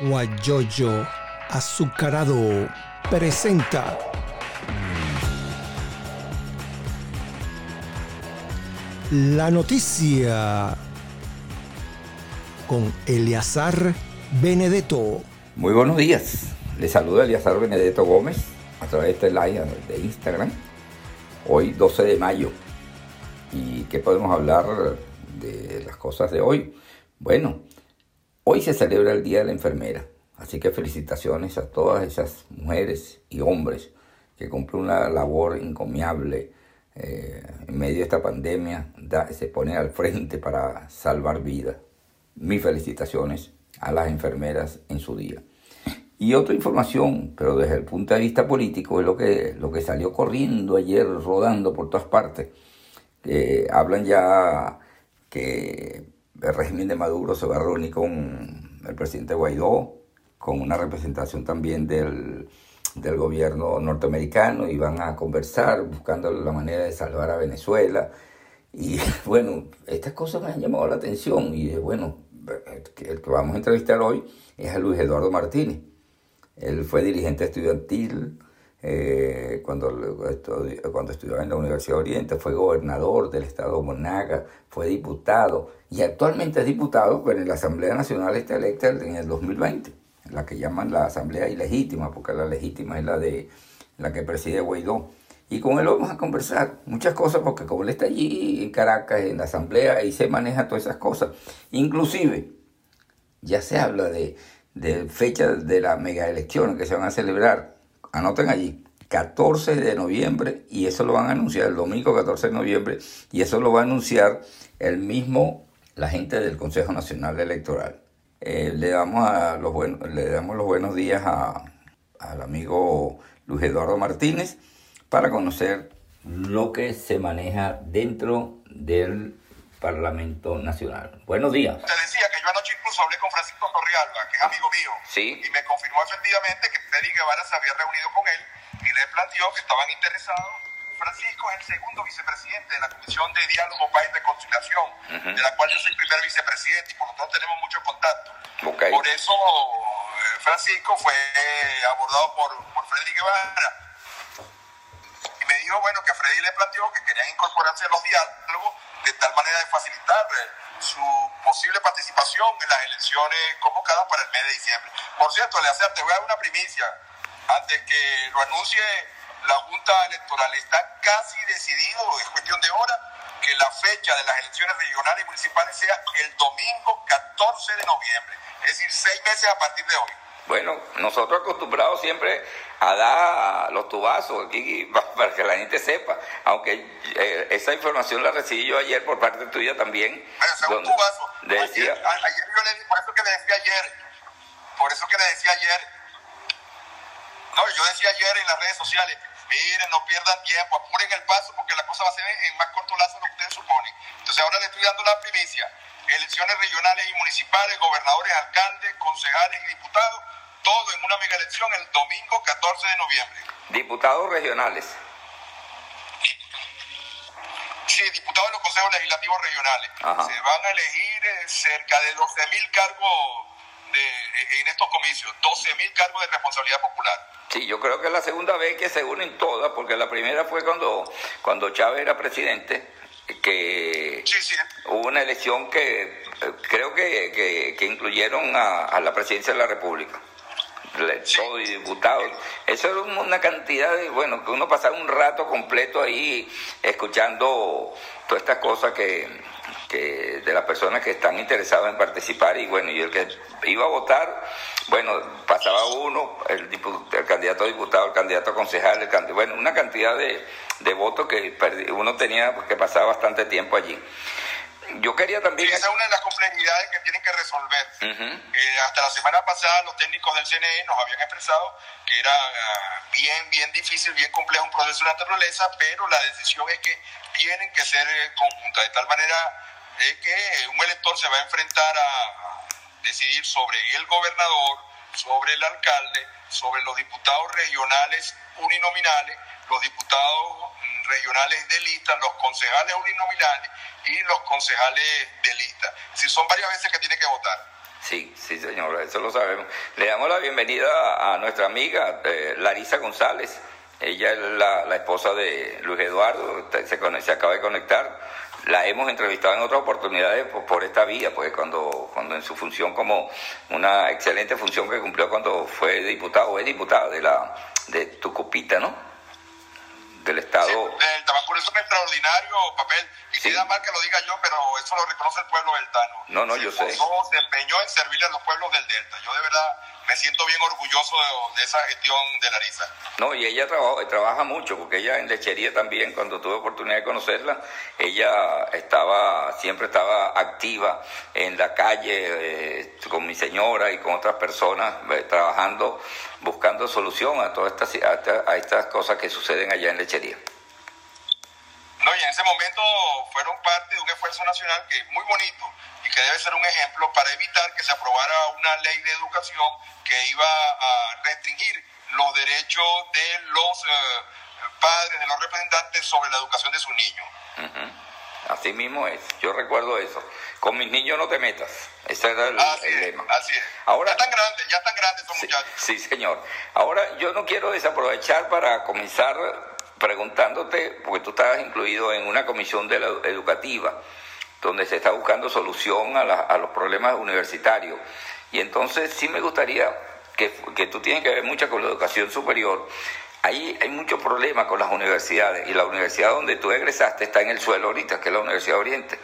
Guayoyo Azucarado presenta la noticia con Eleazar Benedetto. Muy buenos días. Les saluda Eleazar Benedetto Gómez a través de este live de Instagram. Hoy 12 de mayo. ¿Y qué podemos hablar de las cosas de hoy? Bueno, hoy se celebra el Día de la Enfermera. Así que felicitaciones a todas esas mujeres y hombres que cumplen una labor encomiable eh, en medio de esta pandemia, se ponen al frente para salvar vidas. Mis felicitaciones a las enfermeras en su día. Y otra información, pero desde el punto de vista político, es lo que, lo que salió corriendo ayer, rodando por todas partes. hablan ya que el régimen de Maduro se va a reunir con el presidente Guaidó, con una representación también del, del gobierno norteamericano y van a conversar buscando la manera de salvar a Venezuela. Y bueno, estas cosas me han llamado la atención y bueno, el que vamos a entrevistar hoy es a Luis Eduardo Martínez. Él fue dirigente estudiantil eh, cuando, cuando estudiaba en la Universidad de Oriente, fue gobernador del estado de Monaga, fue diputado y actualmente es diputado, pero en la Asamblea Nacional está electa en el 2020, la que llaman la Asamblea Ilegítima, porque la legítima es la de la que preside Guaidó. Y con él vamos a conversar muchas cosas, porque como él está allí en Caracas, en la Asamblea, ahí se maneja todas esas cosas. Inclusive, ya se habla de, de fechas de las mega elecciones que se van a celebrar Anoten allí, 14 de noviembre, y eso lo van a anunciar el domingo 14 de noviembre, y eso lo va a anunciar el mismo, la gente del Consejo Nacional Electoral. Eh, le, damos a los buenos, le damos los buenos días al amigo Luis Eduardo Martínez para conocer lo que se maneja dentro del Parlamento Nacional. Buenos días. Te decía que yo anoche incluso hablé con Francisco Torrialba, que es amigo mío, ¿Sí? y me confirmó efectivamente que Freddy Guevara se había reunido con él y le planteó que estaban interesados. Francisco es el segundo vicepresidente de la Comisión de Diálogo País de Conciliación, de la cual yo soy primer vicepresidente y por lo tanto tenemos mucho contacto. Por eso eh, Francisco fue abordado por, por Freddy Guevara y me dijo, bueno, que Freddy le planteó que querían incorporarse a los diálogos de tal manera de facilitar eh, su posible participación en las elecciones convocadas para el mes de diciembre. Por cierto, le te voy a dar una primicia. Antes que lo anuncie la Junta Electoral, está casi decidido, es cuestión de hora, que la fecha de las elecciones regionales y municipales sea el domingo 14 de noviembre, es decir, seis meses a partir de hoy. Bueno, nosotros acostumbrados siempre a dar los tubazos aquí para que la gente sepa, aunque eh, esa información la recibí yo ayer por parte tuya también. Bueno, tubazo. Decía, ayer, ayer, yo le por eso que le decía ayer, por eso que le decía ayer, no, yo decía ayer en las redes sociales, miren, no pierdan tiempo, apuren el paso porque la cosa va a ser en más corto plazo de lo que ustedes suponen. Entonces ahora le estoy dando la primicia, elecciones regionales y municipales, gobernadores, alcaldes, concejales y diputados todo en una mega elección el domingo 14 de noviembre. Diputados regionales. Sí, diputados de los consejos legislativos regionales. Se van a elegir eh, cerca de 12.000 cargos de, en estos comicios, 12.000 cargos de responsabilidad popular. Sí, yo creo que es la segunda vez que se unen todas, porque la primera fue cuando, cuando Chávez era presidente, que hubo una elección que eh, creo que, que, incluyeron a la presidencia de la República. Todo y diputados. Eso era una cantidad de, bueno, que uno pasaba un rato completo ahí escuchando todas estas cosas que, que de las personas que están interesadas en participar y bueno, y el que iba a votar, bueno, pasaba uno, el, el candidato a diputado, el candidato a concejal, el bueno, una cantidad de, de votos que uno tenía que pasar bastante tiempo allí. Yo quería también... esa es una de las complejidades que tienen que resolver. Eh, hasta la semana pasada los técnicos del CNE nos habían expresado que era ah, bien, bien difícil, bien complejo un proceso de naturaleza, pero la decisión es que tienen que ser eh, conjuntas, de tal manera que un elector se va a enfrentar a decidir sobre el gobernador, sobre el alcalde, sobre los diputados regionales uninominales, los diputados regionales de lista, los concejales uninominales y los concejales de lista. Si son varias veces que tiene que votar. Sí, sí, señor, eso lo sabemos. Le damos la bienvenida a nuestra amiga eh, Larisa González. Ella es la, esposa de Luis Eduardo, se acaba de conectar la hemos entrevistado en otras oportunidades por, esta vía, pues cuando, cuando en su función como una excelente función que cumplió cuando fue diputado o es diputada de la de Tucupita, ¿no? Del Estado. Sí, el Tabacuro es un extraordinario papel, y sí. da mal que lo diga yo, pero eso lo reconoce el pueblo deltano. No, no, yo sé. Se empeñó en servirle a los pueblos del Delta. Yo de verdad me siento bien orgulloso de, esa gestión de Larisa. No, y ella trabaja, trabaja mucho, porque ella en lechería también, cuando tuve oportunidad de conocerla, ella estaba, siempre estaba activa en la calle eh, con mi señora y con otras personas, eh, trabajando, buscando solución a todas estas, a estas cosas que suceden allá en lechería. No, y en ese momento fueron parte de un esfuerzo nacional que es muy bonito y que debe ser un ejemplo para evitar que se aprobara una ley de educación que iba a restringir los derechos de los eh, padres, de los representantes sobre la educación de sus niños. Así mismo es, yo recuerdo eso. Con mis niños no te metas. Ese era el, lema. Así es. Ahora, ya están grandes, ya están grandes esos muchachos. Sí, señor. Ahora, yo no quiero desaprovechar para comenzar preguntándote, porque tú estabas incluido en una comisión de la educativa, donde se está buscando solución a, a los problemas universitarios. Y entonces sí me gustaría que, que tú tienes que ver mucho con la educación superior. Ahí hay muchos problemas con las universidades y la universidad donde tú egresaste está en el suelo ahorita, que es la Universidad Oriente.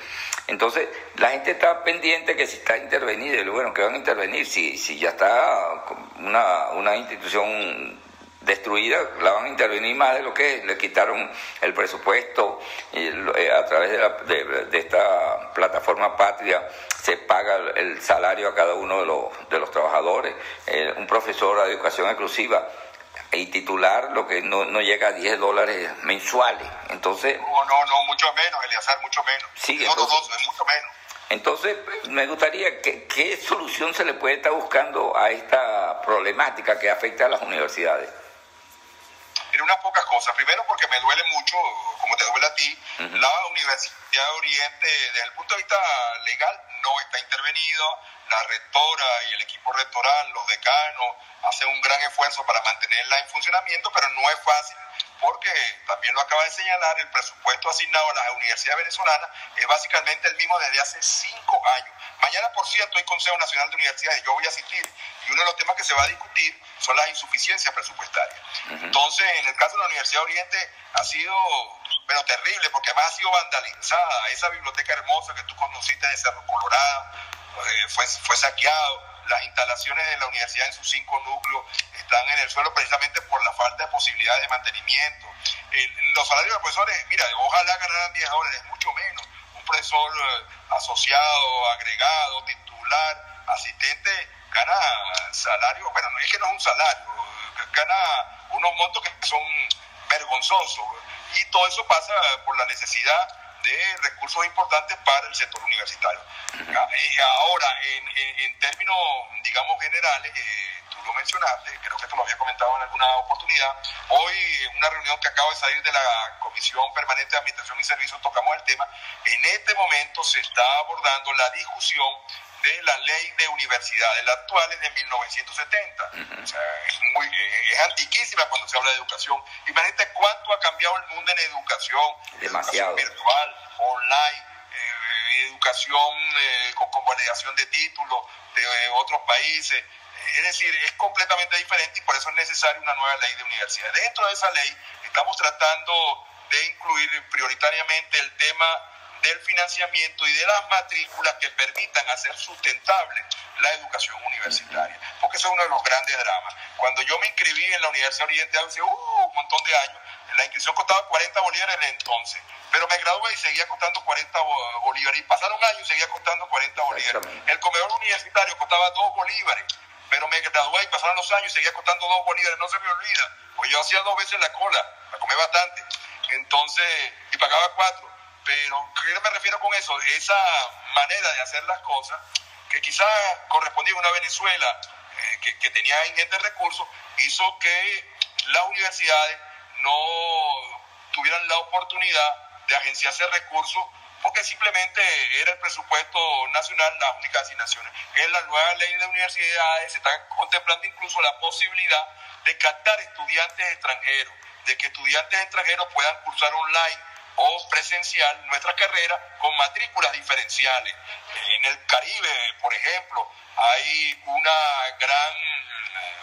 Entonces, la gente está pendiente que si está intervenida, y bueno, que van a intervenir, si, si ya está una, una institución destruida, la van a intervenir más de lo que le quitaron el presupuesto eh, a través de, de, esta plataforma patria se paga el salario a cada uno de los, de los trabajadores, eh, un profesor de educación exclusiva y titular lo que no, no llega a 10 dólares mensuales. Entonces... No, no, no, mucho menos, Eliazar, mucho menos. Sí, no, entonces, no, es mucho menos. Entonces, me gustaría que qué solución se le puede estar buscando a esta problemática que afecta a las universidades unas pocas cosas. Primero porque me duele mucho, como te duele a ti, la Universidad de Oriente desde el punto de vista legal no está intervenido. La rectora y el equipo rectoral, los decanos, hacen un gran esfuerzo para mantenerla en funcionamiento, pero no es fácil porque también lo acaba de señalar, el presupuesto asignado a las universidades venezolanas es básicamente el mismo desde hace cinco años. Mañana, por cierto, hay Consejo Nacional de Universidades, yo voy a asistir, y uno de los temas que se va a discutir son las insuficiencias presupuestarias. Entonces, en el caso de la Universidad Oriente ha sido, pero terrible, porque además ha sido vandalizada. Esa biblioteca hermosa que tú conociste de Cerro Colorado eh, fue, fue saqueado las instalaciones de la universidad en sus cinco núcleos están en el suelo precisamente por la falta de posibilidades de mantenimiento. los salarios de profesores, mira, ojalá ganaran 10 dólares, mucho menos. Un profesor eh, asociado, agregado, titular, asistente, gana salario, bueno, no es que no es un salario, gana unos montos que son vergonzosos. Y todo eso pasa por la necesidad de recursos importantes para el sector universitario. Eh, ahora, en, términos, digamos, generales, eh, tú lo mencionaste, creo que esto lo había comentado en alguna oportunidad, hoy en una reunión que acaba de salir de la Comisión Permanente de Administración y Servicios tocamos el tema, en este momento se está abordando la discusión de la ley de universidades. La actual es de 1970. O sea, es, muy, es antiquísima cuando se habla de educación. Imagínate cuánto ha cambiado el mundo en educación. Demasiado. Educación virtual, online, eh, educación eh, con convalidación de títulos de eh, otros países. Es decir, es completamente diferente y por eso es necesaria una nueva ley de universidades. Dentro de esa ley estamos tratando de incluir prioritariamente el tema del financiamiento y de las matrículas que permitan hacer sustentable la educación universitaria. Porque eso es uno de los grandes dramas. Cuando yo me inscribí en la Universidad Oriental hace uh, un montón de años, la inscripción costaba 40 bolívares en entonces. Pero me gradué y seguía costando 40 bolívares. Y pasaron años y seguía costando 40 bolívares. El comedor universitario costaba 2 bolívares. Pero me gradué y pasaron los años y seguía costando 2 bolívares. No se me olvida. Pues yo hacía dos veces la cola. Me comí bastante. Entonces, y pagaba 4 pero, ¿qué me refiero con eso? Esa manera de hacer las cosas, que quizás correspondía a una Venezuela eh, que, que, tenía ingentes recursos, hizo que las universidades no tuvieran la oportunidad de agenciarse recursos, porque que simplemente era el presupuesto nacional las únicas asignaciones. En la nueva ley de universidades se está contemplando incluso la posibilidad de captar estudiantes extranjeros, de que estudiantes extranjeros puedan cursar online o presencial nuestra carrera con matrículas diferenciales. En el Caribe, por ejemplo, hay una gran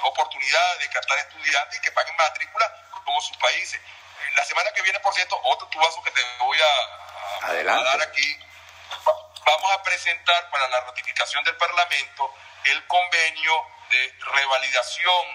oportunidad de captar estudiantes que paguen matrícula como sus países. La semana que viene, por cierto, otro tubazo que te voy a, dar aquí. Vamos a presentar para la ratificación del Parlamento el convenio de revalidación,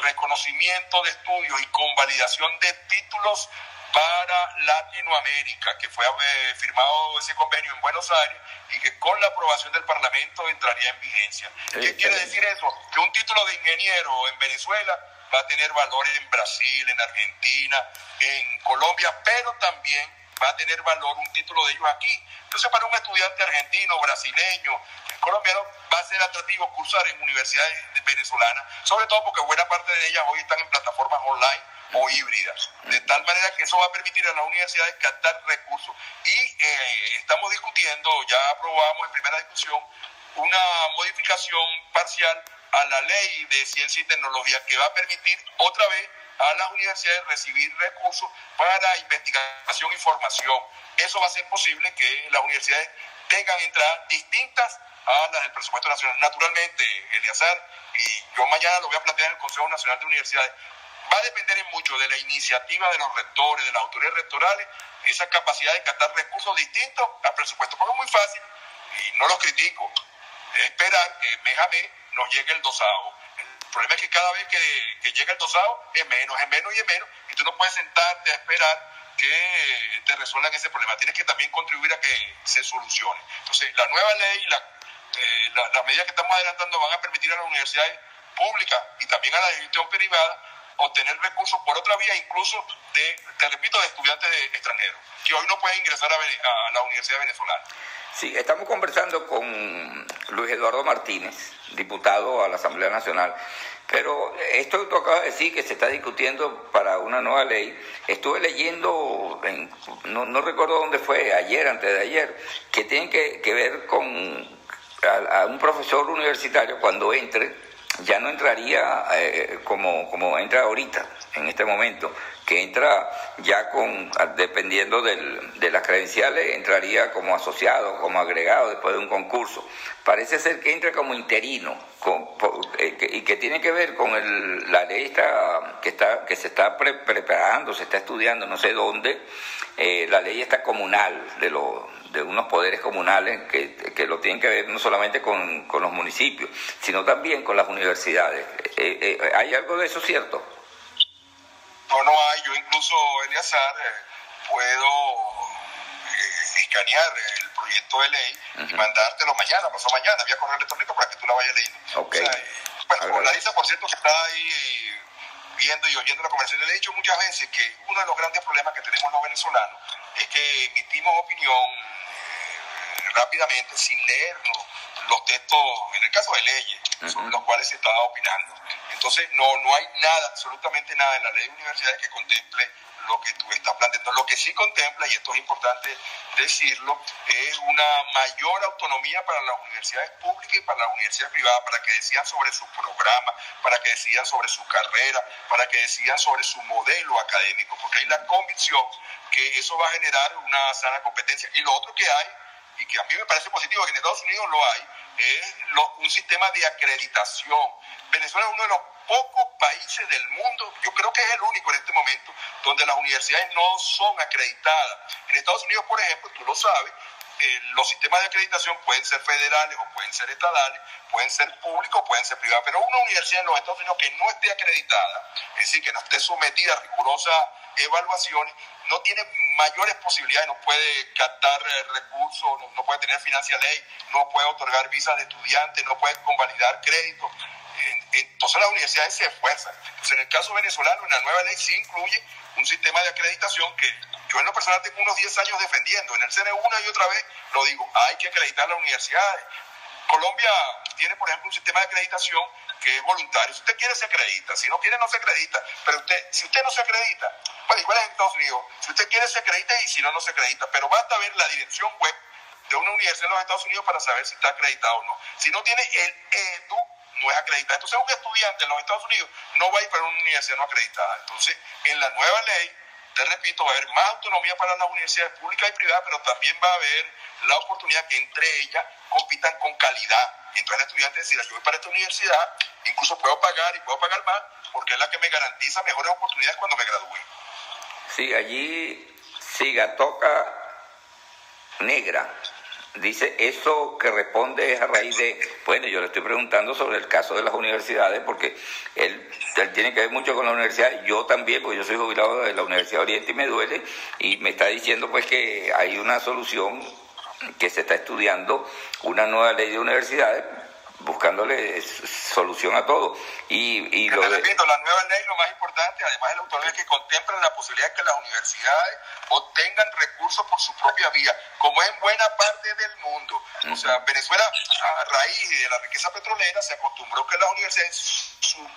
reconocimiento de estudios y convalidación de títulos para Latinoamérica, que fue eh, firmado ese convenio en Buenos Aires y que con la aprobación del Parlamento entraría en vigencia. ¿Qué quiere decir eso? Que un título de ingeniero en Venezuela va a tener valor en Brasil, en Argentina, en Colombia, pero también va a tener valor un título de ellos aquí. Entonces, para un estudiante argentino, brasileño, colombiano, va a ser atractivo cursar en universidades venezolanas, sobre todo porque buena parte de ellas hoy están en plataformas online o híbridas, de tal manera que eso va a permitir a las universidades captar recursos. Y eh, estamos discutiendo, ya aprobamos en primera discusión, una modificación parcial a la ley de ciencia y tecnología que va a permitir otra vez a las universidades recibir recursos para investigación y formación. Eso va a ser posible que las universidades tengan entradas distintas a las del presupuesto nacional. Naturalmente, Eliazar, y yo mañana lo voy a plantear en el Consejo Nacional de Universidades, va a depender en mucho de la iniciativa de los rectores, de las autoridades rectorales, esa capacidad de captar recursos distintos al presupuesto. Porque es muy fácil, y no lo critico, esperar que nos llegue el dosado. El problema es que cada vez que, que llega el dosado es menos, es menos y es menos, y tú no puedes sentarte a esperar que te resuelvan ese problema. Tienes que también contribuir a que se solucione. Entonces, la nueva ley, la, eh, las medidas que estamos adelantando van a permitir a las universidades públicas y también a la gestión privada obtener recursos por otra vía, incluso de, te repito, de estudiantes extranjeros, que hoy no pueden ingresar a, la Universidad Venezolana. Sí, estamos conversando con Luis Eduardo Martínez, diputado a la Asamblea Nacional. Pero esto que tú acabas de decir, que se está discutiendo para una nueva ley, estuve leyendo, no, no, recuerdo dónde fue, ayer, antes de ayer, que tiene que ver con a, un profesor universitario cuando entre ya no entraría eh, como, como entra ahorita, en este momento, que entra ya con, dependiendo del, de las credenciales, entraría como asociado, como agregado después de un concurso. Parece ser que entra como interino eh, y que tiene que ver con el, la ley está, que, está, que se está preparando, se está estudiando, no sé dónde, eh, la ley está comunal de los de unos poderes comunales que, que, lo tienen que ver no solamente con, con, los municipios, sino también con las universidades. Eh, eh, ¿Hay algo de eso cierto? No, no hay. Yo incluso, Eliazar, eh, puedo escanear el proyecto de ley y mandártelo mañana, pasó mañana, vía correo electrónico para que tú la vayas leyendo. Okay. bueno, la lista, por cierto, que está ahí viendo y oyendo la conversación, le he dicho muchas veces que uno de los grandes problemas que tenemos los venezolanos es que emitimos opinión rápidamente sin leer los, textos, en el caso de leyes, sobre los cuales se estaba opinando. Entonces, no, no hay nada, absolutamente nada en la ley de universidades que contemple lo que tú estás planteando. Lo que sí contempla, y esto es importante decirlo, es una mayor autonomía para las universidades públicas y para las universidades privadas, para que decidan sobre su programa, para que decidan sobre su carrera, para que decidan sobre su modelo académico, porque hay la convicción que eso va a generar una sana competencia. Y lo otro que hay y que a mí me parece positivo que en Estados Unidos lo hay, es un sistema de acreditación. Venezuela es uno de los pocos países del mundo, yo creo que es el único en este momento, donde las universidades no son acreditadas. En Estados Unidos, por ejemplo, tú lo sabes, eh, los sistemas de acreditación pueden ser federales o pueden ser estatales, pueden ser públicos, pueden ser privados, pero una universidad en los Estados Unidos que no esté acreditada, es decir, que no esté sometida a rigurosas evaluaciones, no tiene mayores posibilidades, no puede captar eh, recursos, no, puede tener financia ley, no puede otorgar visas de estudiantes, no puede convalidar créditos. Entonces las universidades se esfuerzan. Entonces en el caso venezolano, en la nueva ley sí incluye un sistema de acreditación que yo en lo personal tengo unos 10 años defendiendo. En el CNE una y otra vez lo digo, hay que acreditar las universidades. Colombia tiene, por ejemplo, un sistema de acreditación que es voluntario. Si usted quiere, se acredita. Si no quiere, no se acredita. Pero usted, si usted no se acredita, Bueno, igual en Estados Unidos. Si usted quiere, se acredita y si no, no se acredita. Pero basta ver la dirección web de una universidad en los Estados Unidos para saber si está acreditado o no. Si no tiene el EDU, no es acreditado. Entonces, un estudiante en los Estados Unidos no va a ir para una universidad no acreditada. Entonces, en la nueva ley, te repito, va a haber más autonomía para las universidades públicas y privadas, pero también va a haber la oportunidad que entre ellas compitan con calidad. Entonces el estudiante decir, yo voy para esta universidad, incluso puedo pagar y puedo pagar más, porque es la que me garantiza mejores oportunidades cuando me gradúe. Sí, allí siga, toca negra. Dice, eso que responde es a raíz de, bueno, yo le estoy preguntando sobre el caso de las universidades, porque él, él, tiene que ver mucho con la universidad, yo también, porque yo soy jubilado de la Universidad de Oriente y me duele, y me está diciendo pues que hay una solución que se está estudiando, una nueva ley de universidades, buscándole solución a todo. Y, y lo de... repito, la nueva ley, lo más importante, además de la autonomía, que contempla la posibilidad de que las universidades obtengan recursos por su propia vía, como es en buena parte del mundo. O sea, Venezuela, a raíz de la riqueza petrolera, se acostumbró que las universidades, su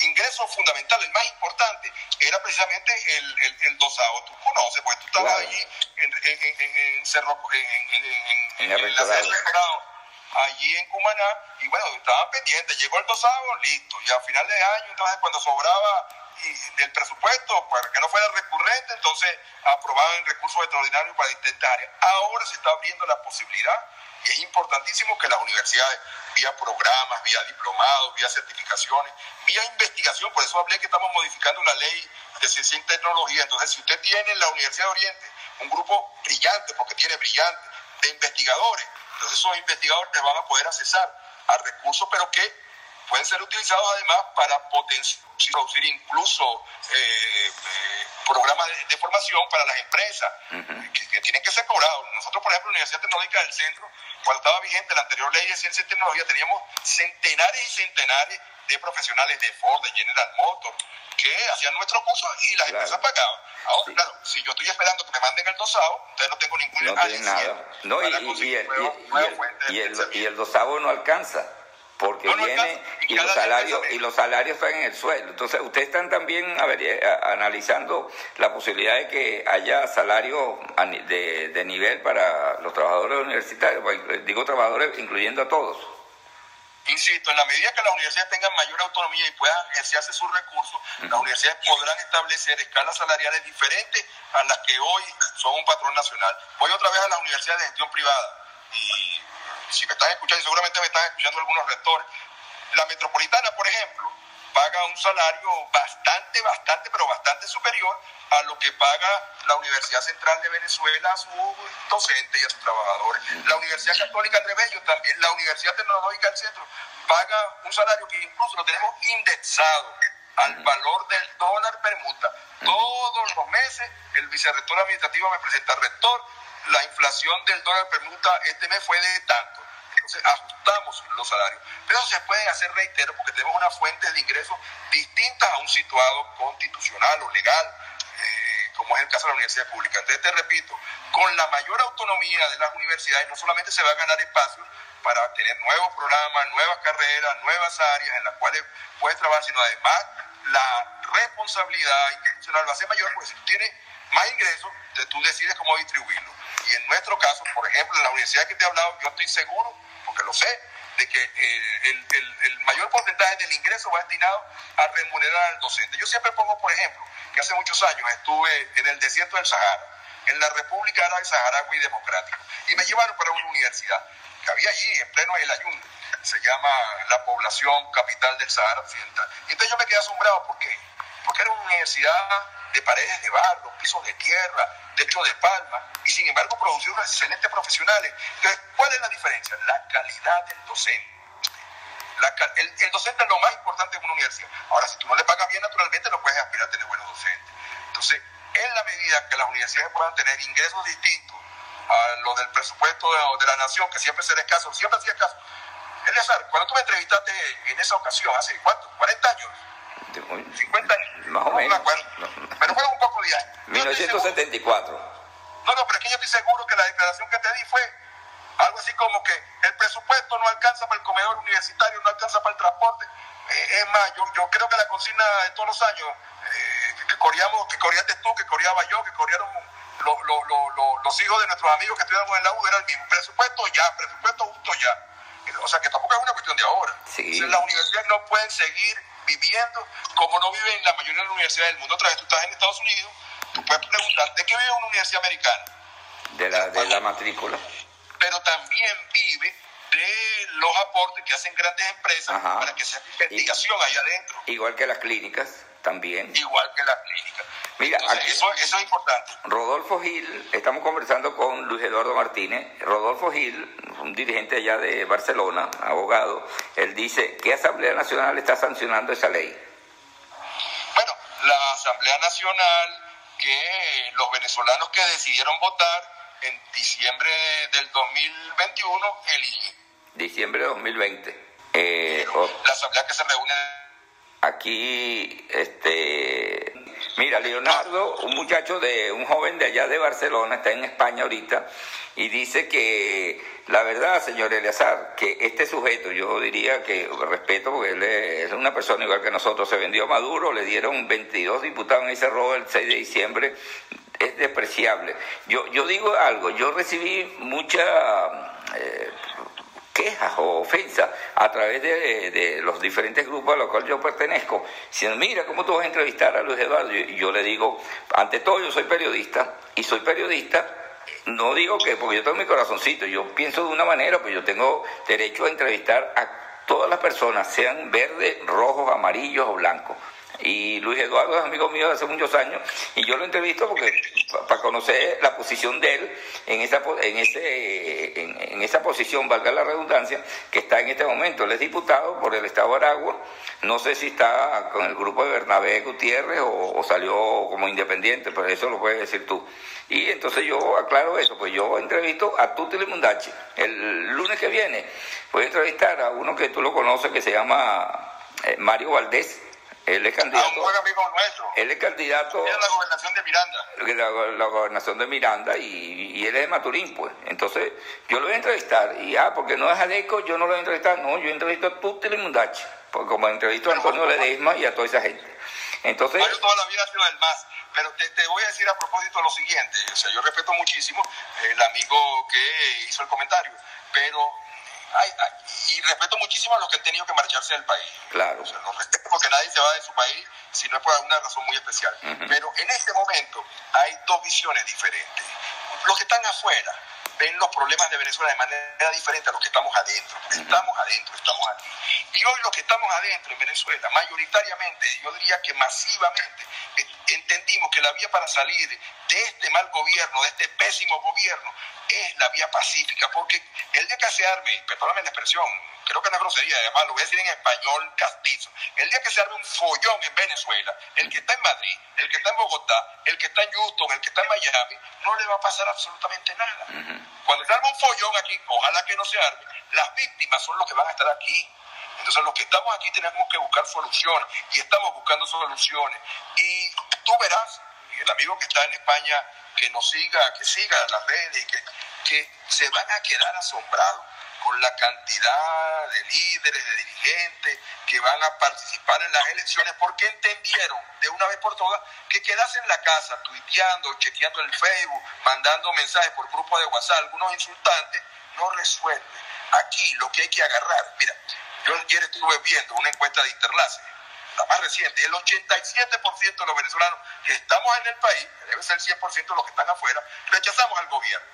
ingreso fundamental, el más importante, era precisamente el, el, el dosado. Tú conoces, pues tú estabas allí en, en, en, en Cerro, en, el la sede allí en Cumaná, y bueno, estaban pendientes, llegó el dosado, listo, y a final de año, entonces cuando sobraba del presupuesto, para que no fuera recurrente, entonces aprobaban recursos extraordinarios para intentar. Ahora se está abriendo la posibilidad y es importantísimo que las universidades, vía programas, vía diplomados, vía certificaciones, vía investigación, por eso hablé que estamos modificando la ley de ciencia y tecnología. Entonces, si usted tiene en la Universidad de Oriente un grupo brillante, porque tiene brillante, de investigadores, entonces esos investigadores van a poder accesar a recursos, pero que pueden ser utilizados además para potenciar, incluso eh, eh, programas de, formación para las empresas, que, tienen que ser cobrados. Nosotros, por ejemplo, la Universidad Tecnológica del Centro, cuando estaba vigente la anterior ley de ciencia y tecnología, teníamos centenares y centenares de profesionales de Ford, de General Motors, que hacían nuestro curso y las empresas pagaban. Ahora, claro, si yo estoy esperando que me manden el dosado, entonces no tengo ningún No tiene nada. No, y, y, el, y, el, y, el, dosado no alcanza porque viene y, los salarios y los salarios están en el suelo. Entonces, ustedes están también a ver, eh, analizando la posibilidad de que haya salarios de, de nivel para los trabajadores universitarios, pues, digo trabajadores incluyendo a todos. Insisto, en la medida que las universidades tengan mayor autonomía y puedan ejercerse sus recursos, las universidades podrán establecer escalas salariales diferentes a las que hoy son un patrón nacional. Voy otra vez a las universidades de gestión privada y si me están escuchando, seguramente me están escuchando algunos rectores. La metropolitana, por ejemplo, paga un salario bastante, bastante, pero bastante superior a lo que paga la Universidad Central de Venezuela a sus docentes y a sus trabajadores. La Universidad Católica de Bello también, la Universidad Tecnológica del Centro, paga un salario que incluso lo tenemos indexado al valor del dólar permuta. Todos los meses el vicerrector administrativo me presenta, rector, la inflación del dólar permuta este mes fue de tanto. Entonces ajustamos los salarios. Pero se puede hacer, reitero, porque tenemos una fuente de ingresos distintas a un situado constitucional o legal, eh, como es el caso de la universidad pública. Entonces te repito, con la mayor autonomía de las universidades no solamente se va a ganar espacio para tener nuevos programas, nuevas carreras, nuevas áreas en las cuales puedes trabajar, sino además la responsabilidad institucional va a ser mayor porque si tú tienes más ingresos, tú decides cómo distribuirlo. Y en nuestro caso, por ejemplo, en la universidad que te he hablado, yo estoy seguro, porque lo sé, de que eh, el, el, mayor porcentaje del ingreso va destinado a remunerar al docente. Yo siempre pongo, por ejemplo, que hace muchos años estuve en el desierto del Sahara, en la República Árabe Saharaui Democrática, y me llevaron para una universidad que había allí, en pleno el Ayun, se llama la población capital del Sahara Occidental. Y entonces yo me quedé asombrado, ¿por qué? Porque era una universidad de paredes de barro, pisos de tierra, techo de palma, y sin embargo produció unos excelentes profesionales. Entonces, ¿cuál es la diferencia? La calidad del docente. El, docente es lo más importante en una universidad. Ahora, si tú no le pagas bien, naturalmente no puedes aspirar a tener buenos docentes. Entonces, en la medida que las universidades puedan tener ingresos distintos a los del presupuesto de, la nación, que siempre será escaso, siempre hacía caso. Eleazar, cuando tú me entrevistaste en esa ocasión, hace cuánto, 40 años, 50 años. Más o menos. No me acuerdo. Pero fue un poco de años. 1974. No, no, pero es que yo estoy seguro que la declaración que te di fue algo así como que el presupuesto no alcanza para el comedor universitario, no alcanza para el transporte. Eh, es más, yo, yo, creo que la consigna de todos los años, eh, corríamos, que corriaste tú, que corriaba yo, que corrieron los hijos de nuestros amigos que estudiamos en la U, era el mismo presupuesto ya, presupuesto justo ya. O sea que tampoco es una cuestión de ahora. las universidades no pueden seguir viviendo como no viven la mayoría de las universidades del mundo. Otra vez tú estás en Estados Unidos, tú puedes preguntar, ¿de qué vive una universidad americana? De la, de la matrícula. Pero también vive de los aportes que hacen grandes empresas para que se haga investigación ahí adentro. Igual que las clínicas también. Igual que las clínicas. Mira, eso, eso, es importante. Rodolfo Gil, estamos conversando con Luis Eduardo Martínez. Rodolfo Gil, un dirigente allá de Barcelona, abogado, él dice, ¿qué Asamblea Nacional está sancionando esa ley? Bueno, la Asamblea Nacional que los venezolanos que decidieron votar en diciembre del 2021 eligen. Diciembre de 2020. Eh, la asamblea que se reúne. Aquí, este, mira, Leonardo, un muchacho de, un joven de allá de Barcelona, está en España ahorita, y dice que la verdad, señor Eleazar, que este sujeto, yo diría que respeto, porque él es una persona igual que nosotros, se vendió a Maduro, le dieron 22 diputados en ese robo el 6 de diciembre, es despreciable. Yo, yo digo algo, yo recibí mucha eh, quejas o ofensas a través de, los diferentes grupos a los cuales yo pertenezco, diciendo, mira, ¿cómo tú vas a entrevistar a Luis Eduardo? Y yo le digo, ante todo yo soy periodista, y soy periodista no digo que, porque yo tengo mi corazoncito, yo pienso de una manera, pues yo tengo derecho a entrevistar a todas las personas, sean verdes, rojos, amarillos o blancos. Y Luis Eduardo es amigo mío de hace muchos años y yo lo entrevisto porque para conocer la posición de él en esa en ese en, esa posición, valga la redundancia, que está en este momento. Él es diputado por el Estado de Aragua. No sé si está con el grupo de Bernabé Gutiérrez o, salió como independiente, pero eso lo puedes decir tú. Y entonces yo aclaro eso, pues yo entrevisto a Tuti Limundachi. El lunes que viene voy a entrevistar a uno que tú lo conoces que se llama eh, Mario Valdés él es candidato. un buen amigo nuestro. Él es candidato. a la gobernación de Miranda. La, gobernación de Miranda y, él es de Maturín, pues. Entonces, yo lo voy a entrevistar. Y ah, porque no es Adeco, yo no lo voy a entrevistar. No, yo entrevisto a Tutti Mundachi. Porque como entrevisto a Antonio Ledesma y a toda esa gente. Entonces. Yo toda la vida ha sido el más. Pero te, te, voy a decir a propósito lo siguiente. O sea, yo respeto muchísimo el amigo que hizo el comentario. Pero y respeto muchísimo a los que han tenido que marcharse del país. Claro. O sea, los respeto porque nadie se va de su país si no es por alguna razón muy especial. Pero en este momento hay dos visiones diferentes. Los que están afuera ven los problemas de Venezuela de manera diferente a los que estamos adentro. Estamos adentro, estamos aquí. Y hoy los que estamos adentro en Venezuela, mayoritariamente, yo diría que masivamente, entendimos que la vía para salir de este mal gobierno, de este pésimo gobierno, es la vía pacífica, porque el día que se arme, perdóname la expresión, creo que no es grosería, además lo voy a decir en español castizo, el día que se arme un follón en Venezuela, el que está en Madrid, el que está en Bogotá, el que está en Houston, el que está en Miami, no le va a pasar absolutamente nada. Cuando se arme un follón aquí, ojalá que no se arme, las víctimas son los que van a estar aquí. Entonces los que estamos aquí tenemos que buscar soluciones y estamos buscando soluciones. Y tú verás, el amigo que está en España, que nos siga, que siga las redes, y que, que se van a quedar asombrados con la cantidad de líderes, de dirigentes que van a participar en las elecciones porque entendieron de una vez por todas que quedarse en la casa tuiteando, chequeando el Facebook, mandando mensajes por grupo de WhatsApp, algunos insultantes, no resuelve. Aquí lo que hay que agarrar, mira, yo ayer estuve viendo una encuesta de Interlace, la más reciente, el 87% de los venezolanos que estamos en el país, debe ser el 100% de los que están afuera, rechazamos al gobierno.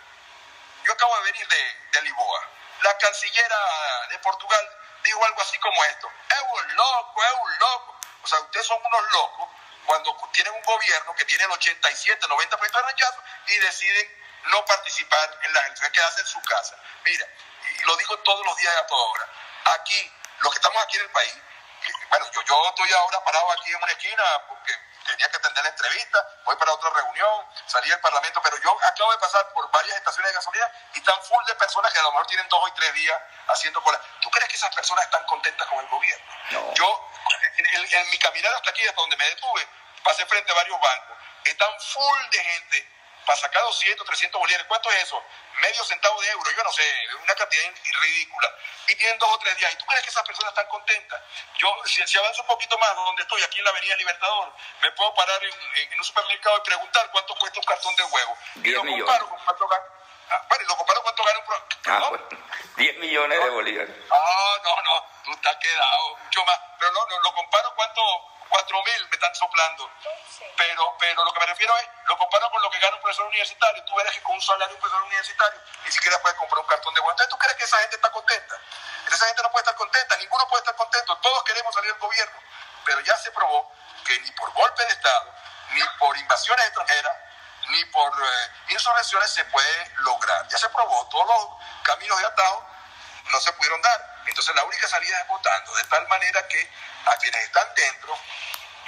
Yo acabo de venir de, de Lisboa. La cancillera de Portugal dijo algo así como esto, es un loco, es un loco. O sea, ustedes son unos locos cuando tienen un gobierno que tiene el 87, 90% de rechazo y deciden no participar en las elecciones, quedarse en su casa. Mira, y lo digo todos los días y a toda hora. Aquí los que estamos aquí en el país, bueno, yo, yo estoy ahora parado aquí en una esquina porque tenía que atender la entrevista, voy para otra reunión, salí del Parlamento, pero yo acabo de pasar por varias estaciones de gasolina y están full de personas que a lo mejor tienen dos o tres días haciendo cola. ¿Tú crees que esas personas están contentas con el gobierno? Yo, en, en, mi caminada hasta aquí, hasta donde me detuve, pasé frente a varios bancos, están full de gente para sacar 200, 300 bolívares. ¿Cuánto es eso? Medio centavo de euro, yo no sé, una cantidad ridícula. Y tienen dos o tres días. ¿Y tú crees que esas personas están contentas? Yo, si, si avanzo un poquito más, donde estoy, aquí en la Avenida Libertador, me puedo parar en, un supermercado y preguntar cuánto cuesta un cartón de huevo. y lo comparo con cuánto gana. Ah, bueno, lo comparo cuánto gana un. Ah, pues, 10 millones de bolívares. Ah, no, no, tú estás quedado mucho más. Pero no, no lo comparo 4 mil me están soplando. Pero, pero lo que me refiero es, lo comparo con lo que gana un profesor universitario. Tú verás que con un salario de un profesor universitario ni siquiera puedes comprar un cartón de agua. Entonces, ¿tú crees que esa gente está contenta? Esa gente no puede estar contenta, ninguno puede estar contento. Todos queremos salir del gobierno. Pero ya se probó que ni por golpe de Estado, ni por invasiones extranjeras, ni por eh, insurrecciones se puede lograr. Ya se probó, todos los caminos de atado no se pudieron dar. Entonces la única salida es votando, de tal manera que a quienes están dentro,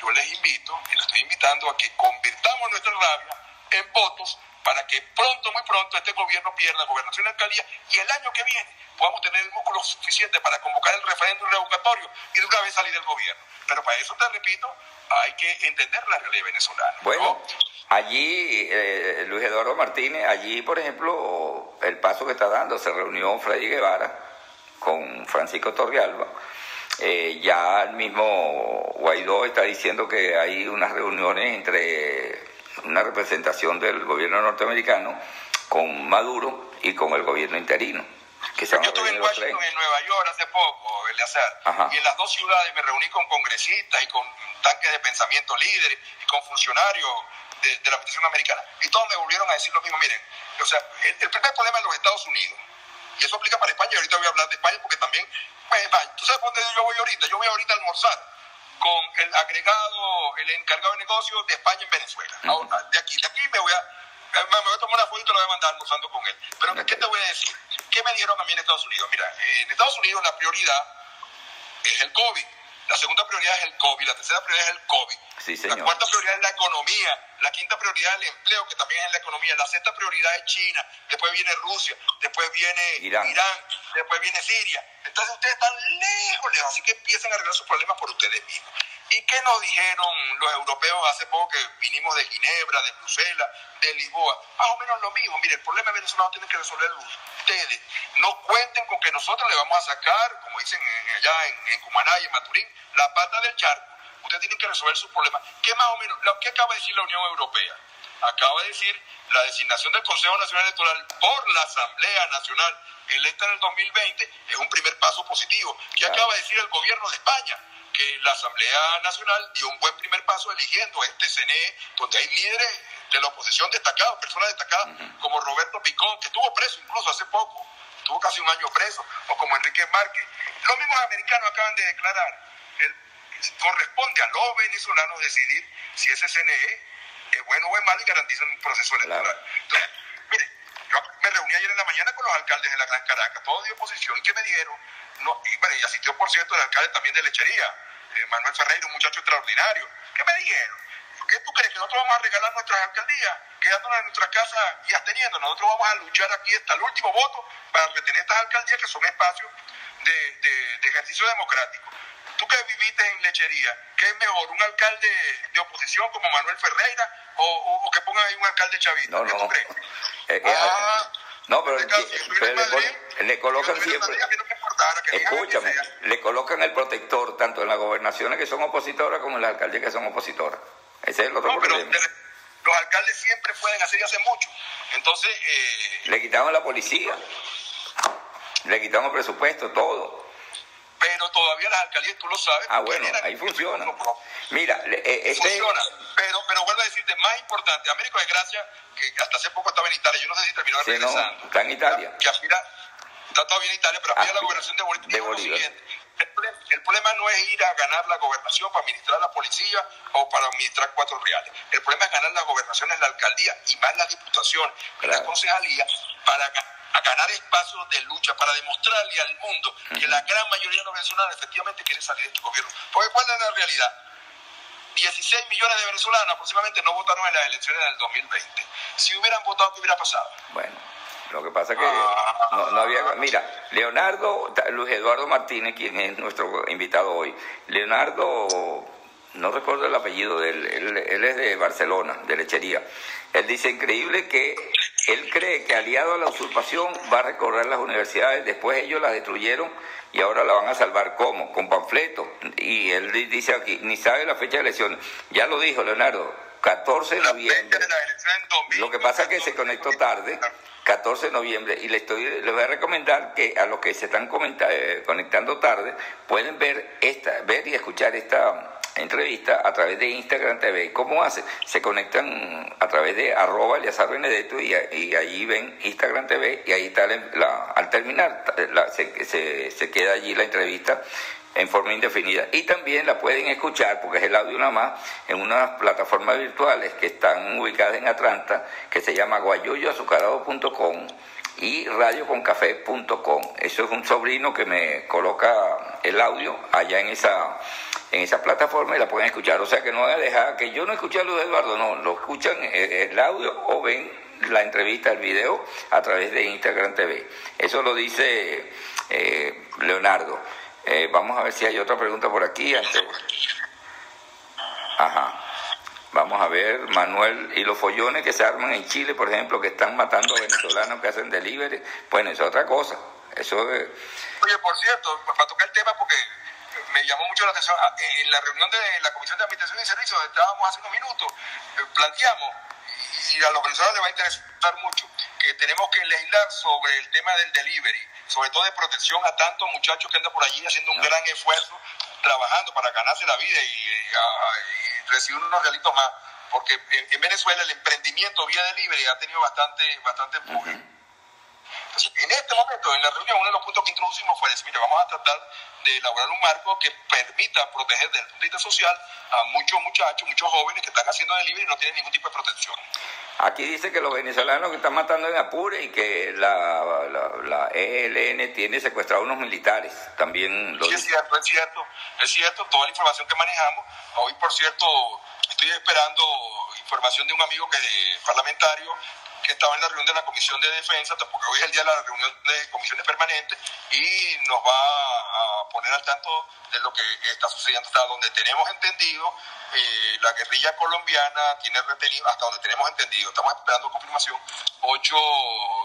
yo les invito, y les estoy invitando a que convirtamos nuestra rabia en votos para que pronto, muy pronto, este gobierno pierda gobernación y alcaldía y el año que viene podamos tener el músculo suficiente para convocar el referéndum revocatorio y de una vez salir del gobierno. Pero para eso, te repito, hay que entender la realidad venezolana. Bueno, allí, eh, Luis Eduardo Martínez, allí, por ejemplo, el paso que está dando, se reunió Freddy Guevara con Francisco Torrealba. Eh, ya el mismo Guaidó está diciendo que hay unas reuniones entre una representación del gobierno norteamericano con Maduro y con el gobierno interino. Que Yo estuve en Washington, en Nueva York hace poco, Eleazar, y en las dos ciudades me reuní con congresistas y con tanques de pensamiento líderes y con funcionarios de, la Administración Americana. Y todos me volvieron a decir lo mismo. Miren, o sea, el, el primer problema de los Estados Unidos y eso aplica para España, y ahorita voy a hablar de España porque también, tú sabes dónde yo voy ahorita, yo voy ahorita a almorzar con el agregado, el encargado de negocios de España en Venezuela. de aquí, de aquí me voy a, me voy a tomar una foto y te lo voy a mandar almorzando con él. Pero ¿qué te voy a decir? ¿Qué me dijeron a mí en Estados Unidos? Mira, en Estados Unidos la prioridad es el COVID. La segunda prioridad es el COVID, la tercera prioridad es el COVID. La cuarta prioridad es la economía, la quinta prioridad es el empleo, que también es la economía, la sexta prioridad es China, después viene Rusia, después viene Irán, después viene Siria. Entonces ustedes están lejos, lejos, así que empiecen a arreglar sus problemas por ustedes mismos. ¿Y qué nos dijeron los europeos hace poco que vinimos de Ginebra, de Bruselas, de Lisboa? Más o menos lo mismo. Mire, el problema venezolano tienen que resolverlo ustedes. No cuenten con que nosotros le vamos a sacar, como dicen allá en, en Cumaná y en Maturín, la pata del charco. Ustedes tienen que resolver sus problemas. ¿Qué más o menos? ¿Qué acaba de decir la Unión Europea? Acaba de decir la designación del Consejo Nacional Electoral por la Asamblea Nacional electa en el 2020 es un primer paso positivo. ¿Qué acaba de decir el gobierno de España? Que la Asamblea Nacional dio un buen primer paso eligiendo a este CNE, donde hay líderes de la oposición destacados, personas destacadas, como Roberto Picón, que estuvo preso incluso hace poco, estuvo casi un año preso, o como Enrique Márquez. Los mismos americanos acaban de declarar, el, corresponde a los venezolanos decidir si ese CNE es bueno o es malo y garantiza un proceso electoral. Entonces, mire, yo me reuní ayer en la mañana con los alcaldes de la Gran Caracas, todos de oposición, y que me dijeron, no, y, bueno, y asistió por cierto el alcalde también de Lechería, eh, Manuel Ferreira, un muchacho extraordinario. ¿Qué me dijeron? ¿Qué tú crees que nosotros vamos a regalar nuestras alcaldías, quedándonos en nuestras casas y absteniendo? Nosotros vamos a luchar aquí hasta el último voto para retener estas alcaldías que son espacios de, de, ejercicio democrático. Tú que viviste en lechería, ¿qué es mejor, un alcalde de oposición como Manuel Ferreira o, o, que pongan ahí un alcalde chavista? No, ¿Qué no. tú crees? Eh, eh, ah, no, pero, le, colocan siempre. Escúchame, le colocan el protector tanto en las gobernaciones que son opositoras como en las alcaldías que son opositoras. Ese es el otro problema. los alcaldes siempre pueden hacer y hace mucho. Entonces. Eh, le quitaron la policía, le quitaron el presupuesto, todo. Pero todavía las alcaldías, tú lo sabes. Ah, bueno, ahí funciona. Mira, eh, este... Funciona, pero, pero vuelvo a decirte, más importante, Américo de Gracia, que hasta hace poco estaba en Italia, yo no sé si terminó de sí, No, está en Italia. Que aspira, está todavía en Italia, pero aspira a la gobernación de Bolívar. El, problema no es ir a ganar la gobernación para administrar la policía o para administrar cuatro reales. El problema es ganar las gobernaciones, la alcaldía y más la diputación y la concejalía para ganar espacios de lucha, para demostrarle al mundo que la gran mayoría de los venezolanos efectivamente quieren salir de este gobierno. Porque ¿cuál es la realidad? 16 millones de venezolanos aproximadamente no votaron en las elecciones del 2020. Si hubieran votado, ¿qué hubiera pasado? Bueno. Lo que pasa es que no, había... Mira, Leonardo, Luis Eduardo Martínez, quien es nuestro invitado hoy, Leonardo no recuerdo el apellido de él, él, es de Barcelona, de lechería. Él dice, increíble que él cree que aliado a la usurpación va a recorrer las universidades, después ellos las destruyeron y ahora la van a salvar ¿cómo? Con panfletos. Y él dice aquí, ni sabe la fecha de elección. Ya lo dijo Leonardo, 14 de noviembre. Lo que pasa es que se conectó tarde. 14 de noviembre y les, estoy, les voy a recomendar que a los que se están eh, conectando tarde pueden ver esta, ver y escuchar esta entrevista a través de Instagram TV. ¿Cómo hacen? Se conectan a través de arroba Eliazar Benedetto y, y allí ven Instagram TV y ahí está la, al terminar se, se, se queda allí la entrevista en forma indefinida. Y también la pueden escuchar, porque es el audio nada más, en unas plataformas virtuales que están ubicadas en Atlanta, que se llama guayuyoazucarado.com y radioconcafé.com. Eso es un sobrino que me coloca el audio allá en esa en esa plataforma y la pueden escuchar. O sea que no van a dejar que yo no escuché a Luz Eduardo, no, lo escuchan eh, el audio o ven la entrevista, el video a través de Instagram TV. Eso lo dice eh, Leonardo. Eh, vamos a ver si hay otra pregunta por aquí. Ajá. Vamos a ver, Manuel, y los follones que se arman en Chile, por ejemplo, que están matando a venezolanos que hacen delivery, bueno, eso es otra cosa. Eso es... Oye, por cierto, para tocar el tema, porque me llamó mucho la atención, ah, en la reunión de la Comisión de Administración y Servicios, estábamos hace unos minutos, eh, planteamos, y a los venezolanos les va a interesar mucho, que tenemos que legislar sobre el tema del delivery sobre todo de protección a tantos muchachos que andan por allí haciendo un gran esfuerzo, trabajando para ganarse la vida y, recibir unos realitos más. Porque en, Venezuela el emprendimiento vía delivery ha tenido bastante, bastante empuje. Entonces, en este momento, en la reunión, uno de los puntos que introducimos fue decir, mira, vamos a tratar de elaborar un marco que permita proteger desde el punto de vista social a muchos muchachos, muchos jóvenes que están haciendo delivery y no tienen ningún tipo de protección. Aquí dice que los venezolanos que están matando en Apure y que la, la, ELN tiene secuestrados unos militares. También lo sí, es cierto, es cierto, es cierto, toda la información que manejamos. Hoy, por cierto, estoy esperando información de un amigo que parlamentario que estaba en la reunión de la Comisión de Defensa, porque hoy es el día de la reunión de comisiones permanentes, y nos va a poner al tanto de lo que está sucediendo hasta donde tenemos entendido. Eh, la guerrilla colombiana tiene retenido, hasta donde tenemos entendido, estamos esperando confirmación, ocho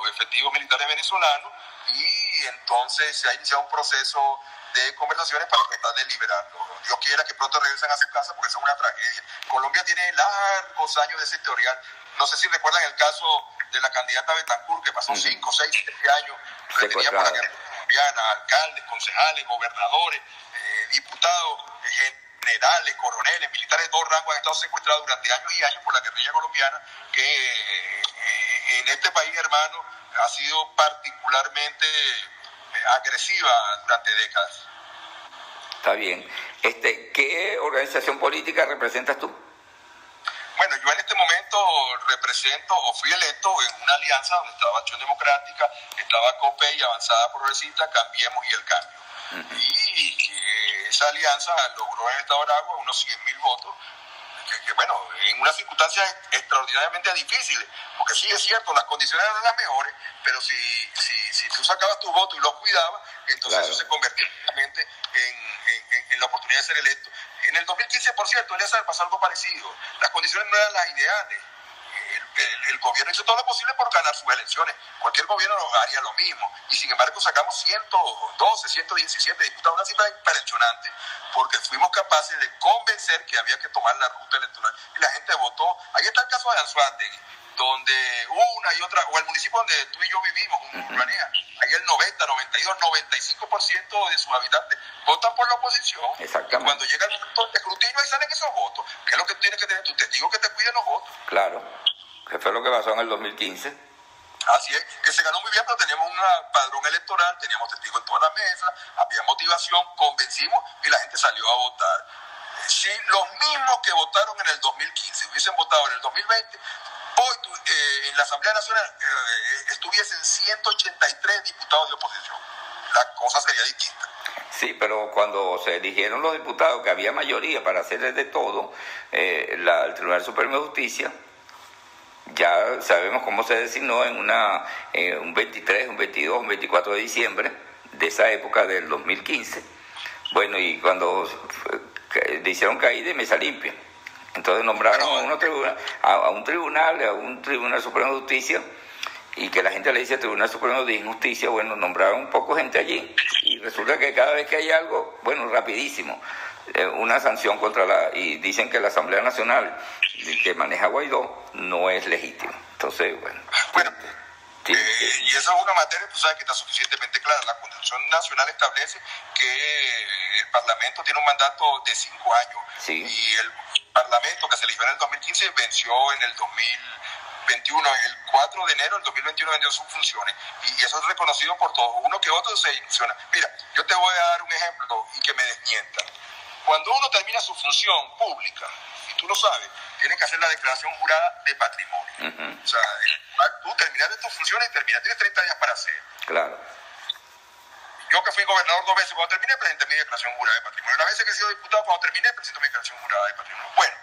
efectivos militares venezolanos y entonces se ha iniciado un proceso de conversaciones para tratar de liberarlos. Dios quiera que pronto regresen a su casa porque es una tragedia. Colombia tiene largos años de ese historial no sé si recuerdan el caso de la candidata Betancourt, que pasó 5, 6, 7 años retenida por la guerra colombiana, alcaldes, concejales, gobernadores, eh, diputados, generales, coroneles, militares de todo rango han estado secuestrados durante años y años por la guerrilla colombiana, que eh, en este país, hermano, ha sido particularmente eh, agresiva durante décadas. Está bien. Este, ¿Qué organización política representas tú? Bueno, yo en este momento represento o fui electo en una alianza donde estaba Acción Democrática, estaba COPE y Avanzada Progresista, Cambiemos y el Cambio. Y eh, esa alianza logró en el Estado de Aragua unos 100 mil votos, que, bueno, en unas circunstancias extraordinariamente difíciles, porque sí es cierto, las condiciones eran las mejores, pero si, si, si tú sacabas tu voto y lo cuidabas, entonces eso se convertía realmente en, en, la oportunidad de ser electo. En el 2015, por cierto, Elías pasó algo parecido. Las condiciones no eran las ideales. El, gobierno hizo todo lo posible por ganar sus elecciones. Cualquier gobierno haría lo mismo. Y sin embargo sacamos 112, 117 diputados, una cifra impresionante, porque fuimos capaces de convencer que había que tomar la ruta electoral. Y la gente votó. Ahí está el caso de Anzuategui donde una y otra, o el municipio donde tú y yo vivimos, uh ahí el 90, 92, 95% de sus habitantes votan por la oposición. Y cuando llega el momento de escrutinio, ahí salen esos votos. ¿Qué es lo que tú tienes que tener? Tu testigo que te cuiden los votos. Claro, que fue lo que pasó en el 2015. Así es, que se ganó muy bien, pero teníamos un padrón electoral, teníamos testigos en toda la mesa, había motivación, convencimos y la gente salió a votar. Si los mismos que votaron en el 2015 hubiesen votado en el 2020, hoy eh, en la Asamblea Nacional eh, estuviesen 183 diputados de oposición. La cosa sería distinta. Sí, pero cuando se eligieron los diputados, que había mayoría para hacer de todo, eh, la, el Tribunal Supremo de Justicia, ya sabemos cómo se designó en una, un 23, un 22, un 24 de diciembre de esa época del 2015. Bueno, y cuando le hicieron caída de mesa limpia. Entonces nombraron a, uno tribunal, a, un tribunal, a un tribunal supremo de justicia, y que la gente le dice Tribunal Supremo de Injusticia, bueno, nombraron un poco gente allí, y resulta que cada vez que hay algo, bueno, rapidísimo, eh, una sanción contra la, y dicen que la Asamblea Nacional que maneja Guaidó no es legítima. Entonces, bueno. Bueno, eh, y esa es una materia, tú sabes que está suficientemente clara. La Constitución Nacional establece que el Parlamento tiene un mandato de cinco años. Y el Parlamento que se eligió en el 2015 venció en el 2021. El 4 de enero del 2021 vendió sus funciones. Y eso es reconocido por todos. Uno que otro se ilusiona. Mira, yo te voy a dar un ejemplo y que me desmienta. Cuando uno termina su función pública, y tú lo sabes, tiene que hacer la declaración jurada de patrimonio. O sea, tú terminaste tus funciones y terminas, tienes 30 días para hacer. Claro. Yo que fui gobernador dos veces, cuando terminé presenté mi declaración jurada de patrimonio. La vez que he sido diputado, cuando terminé presento mi declaración jurada de patrimonio. Bueno,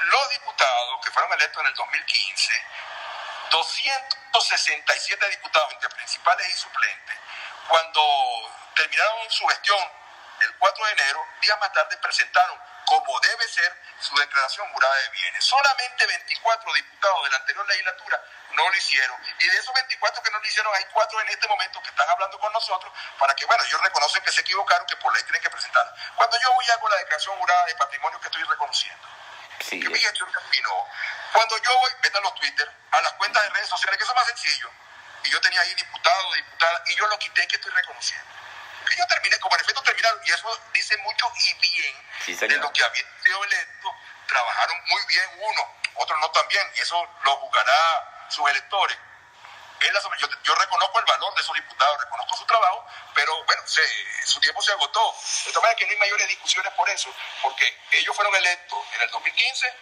los diputados que fueron electos en el 2015, 267 diputados entre principales y suplentes, cuando terminaron su gestión el 4 de enero, días más tarde presentaron como debe ser su declaración jurada de bienes. Solamente 24 diputados de la anterior legislatura no lo hicieron. Y de esos 24 que no lo hicieron, hay cuatro en este momento que están hablando con nosotros para que, bueno, ellos reconocen que se equivocaron, que por ley tienen que presentar. Cuando yo voy a hago la declaración jurada de patrimonio que estoy reconociendo. Sí, que mi gestión terminó. Cuando yo voy, vete a los Twitter, a las cuentas de redes sociales, que eso es más sencillo. Y yo tenía ahí diputado, diputada, y yo lo quité que estoy reconociendo que yo terminé, como en efecto terminaron, y eso dice mucho y bien de los que habían sido electos, trabajaron muy bien uno, otros no tan bien, y eso lo juzgará sus electores. Yo, reconozco el valor de esos diputados, reconozco su trabajo, pero bueno, su tiempo se agotó. De todas maneras que no hay mayores discusiones por eso, porque ellos fueron electos en el 2015,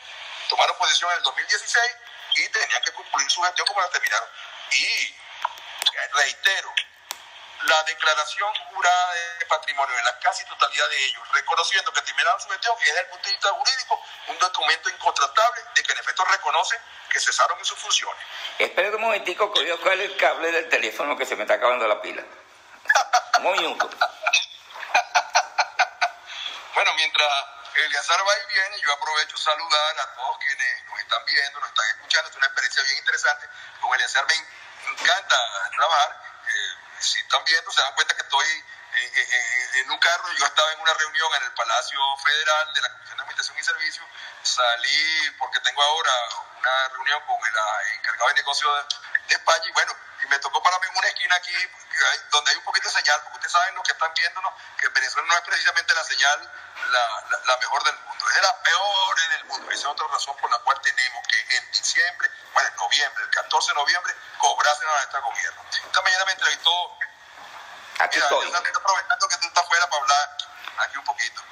tomaron posesión en el 2016 y tenían que concluir su gestión como la terminaron. Y reitero, la declaración jurada de patrimonio en la casi totalidad de ellos, reconociendo que terminaron su gestión, es desde el punto de vista jurídico un documento incontratable de que en efecto reconoce que cesaron en sus funciones. Espera un momentico que voy a el cable del teléfono que se me está acabando la pila. Un minuto. bueno, mientras Eliazar va y viene, yo aprovecho saludar a todos quienes nos están viendo, nos están escuchando. Es una experiencia bien interesante. Con Eliazar me encanta trabajar si están viendo, se dan cuenta que estoy eh, eh, eh, en un carro. Yo estaba en una reunión en el Palacio Federal de la Comisión de Administración y Servicios. Salí porque tengo ahora una reunión con el encargado de negocios de, España y bueno, y me tocó pararme en una esquina aquí donde hay un poquito de señal, porque ustedes saben, los que están viéndonos, que Venezuela no es precisamente la señal la, la, mejor del mundo, es de las peores del mundo. Esa es otra razón por la cual tenemos que en diciembre, bueno, en noviembre, el 14 de noviembre, cobrarse a este gobierno. Esta mañana me entrevistó. Aquí estoy. aprovechando que tú estás fuera para hablar aquí un poquito.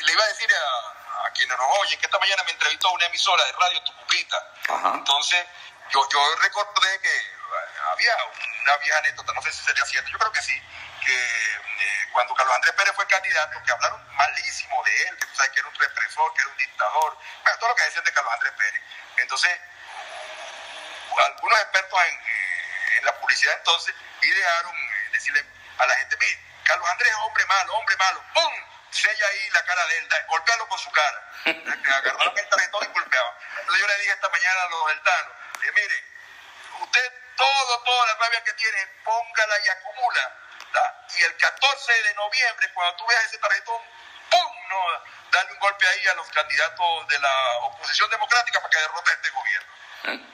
le iba a decir a, a, quienes nos oyen que esta mañana me entrevistó una emisora de radio Tucupita. Entonces, yo, yo recordé que había una vieja anécdota, no sé si sería cierto, yo creo que sí, que eh, cuando Carlos Andrés Pérez fue candidato, que hablaron malísimo de él, que tú sabes que era un represor, que era un dictador, bueno, todo lo que decían de Carlos Andrés Pérez. Entonces, algunos expertos en, eh, en la publicidad entonces idearon eh, decirle a la gente, mire, Carlos Andrés es hombre malo, hombre malo, ¡pum! Sella ahí la cara de él, golpealo con su cara. Agarraron el tarjetón y golpeaban. Entonces yo le dije esta mañana a los deltanos, mire, usted todo, toda la rabia que tiene, póngala y acumula. Y el 14 de noviembre, cuando tú veas ese tarjetón, ¡pum! No, dale un golpe ahí a los candidatos de la oposición democrática para que derrote a este gobierno.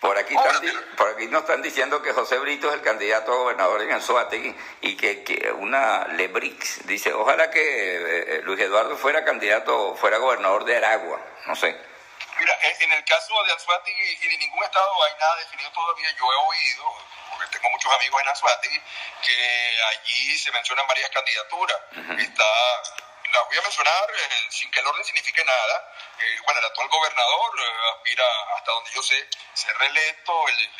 Por aquí, por aquí nos están diciendo que José Brito es el candidato a gobernador en Anzuategui y que, que una Lebrix dice, ojalá que eh, eh, Luis Eduardo fuera candidato, fuera gobernador de Aragua, no sé. Mira, en el caso de Anzuategui y de ningún estado hay nada definido todavía. Yo he oído, porque tengo muchos amigos en Anzuategui, que allí se mencionan varias candidaturas. Está, las voy a mencionar eh, sin que el orden signifique nada. Eh, bueno, el actual gobernador eh, aspira, hasta donde yo sé, ser reelecto. El,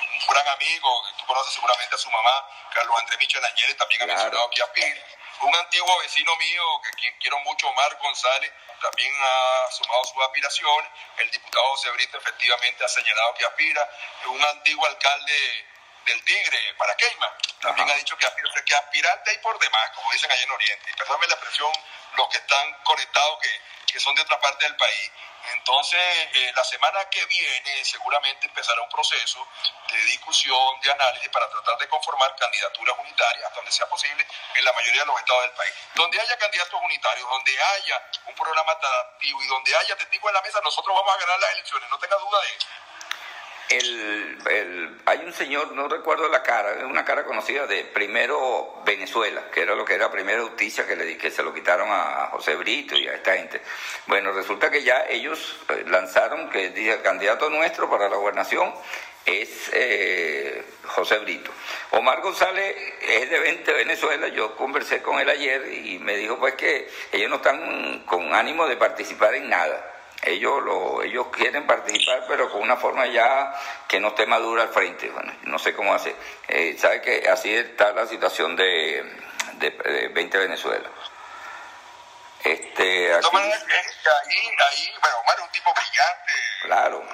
un gran amigo, que tú conoces seguramente a su mamá, Carlos Andrés Michel también ha mencionado que aspira. Un antiguo vecino mío, que quiero mucho, Omar González, también ha sumado sus aspiraciones. El diputado José Brito efectivamente ha señalado que aspira. Un antiguo alcalde del Tigre, para Queima, también ha dicho que aspira, que aspirante hay por demás, como dicen allá en Oriente. Y perdóname la expresión los que están conectados, que, que son de otra parte del país. Entonces, eh, la semana que viene seguramente empezará un proceso de discusión, de análisis para tratar de conformar candidaturas unitarias, hasta donde sea posible, en la mayoría de los estados del país. Donde haya candidatos unitarios, donde haya un programa atractivo y donde haya testigos en la mesa, nosotros vamos a ganar las elecciones, no tenga duda de eso. El, el, hay un señor, no recuerdo la cara, es una cara conocida de primero Venezuela, que era lo que era primera justicia que, le, que se lo quitaron a José Brito y a esta gente. Bueno, resulta que ya ellos eh, lanzaron que dice el candidato nuestro para la gobernación es eh, José Brito. Omar González es de 20 Venezuela, yo conversé con él ayer y me dijo pues que ellos no están con ánimo de participar en nada ellos, lo, ellos quieren participar, pero con una forma ya que no esté madura al frente. Bueno, no sé cómo hacer. Eh, ¿Sabe que así está la situación de, de, 20 Venezuela? Este, aquí... ahí, ahí, bueno, Omar es un tipo brillante. Claro. Un,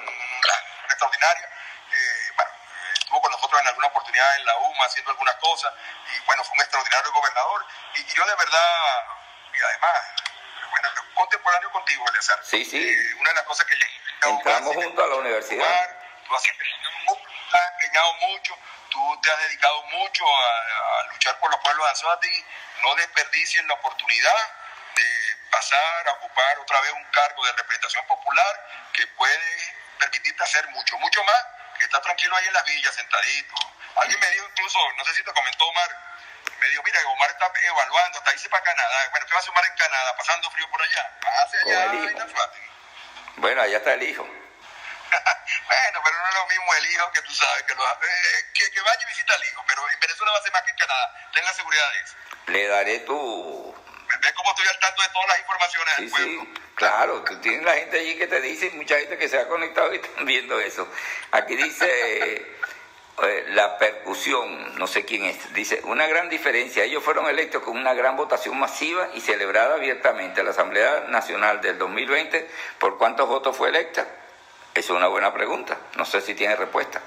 extraordinario. Eh, bueno, estuvo con nosotros en alguna oportunidad en la UMA haciendo algunas cosas. Y bueno, fue un extraordinario gobernador. Y, y yo de verdad, y además, bueno, contemporáneo contigo, Eleazar. Sí, sí. Eh, una de las cosas que Entramos junto a la universidad. Tú has empeñado mucho, tú te has dedicado mucho a, luchar por los pueblos de Anzoátegui. No desperdicies la oportunidad de pasar a ocupar otra vez un cargo de representación popular que puede permitirte hacer mucho, mucho más que estar tranquilo ahí en las villas, sentadito. Alguien me dijo incluso, no sé si te comentó Omar, me dijo, mira, Omar está evaluando, hasta irse para Canadá. Bueno, ¿qué va a hacer Omar en Canadá? Pasando frío por allá. Hacia allá Bueno, allá está el hijo. bueno, pero no es lo mismo el hijo que tú sabes, que, lo, eh, que, que, vaya y visita al hijo, pero en Venezuela va a ser más que en Canadá. Tenga seguridad de eso. Le daré tu... ¿Ves cómo estoy al tanto de todas las informaciones sí, del pueblo? Sí, claro, tú tienes la gente allí que te dice, mucha gente que se ha conectado y están viendo eso. Aquí dice... Eh, la percusión, no sé quién es, dice, una gran diferencia, ellos fueron electos con una gran votación masiva y celebrada abiertamente. La Asamblea Nacional del 2020, ¿por cuántos votos fue electa? Es una buena pregunta, no sé si tiene respuesta.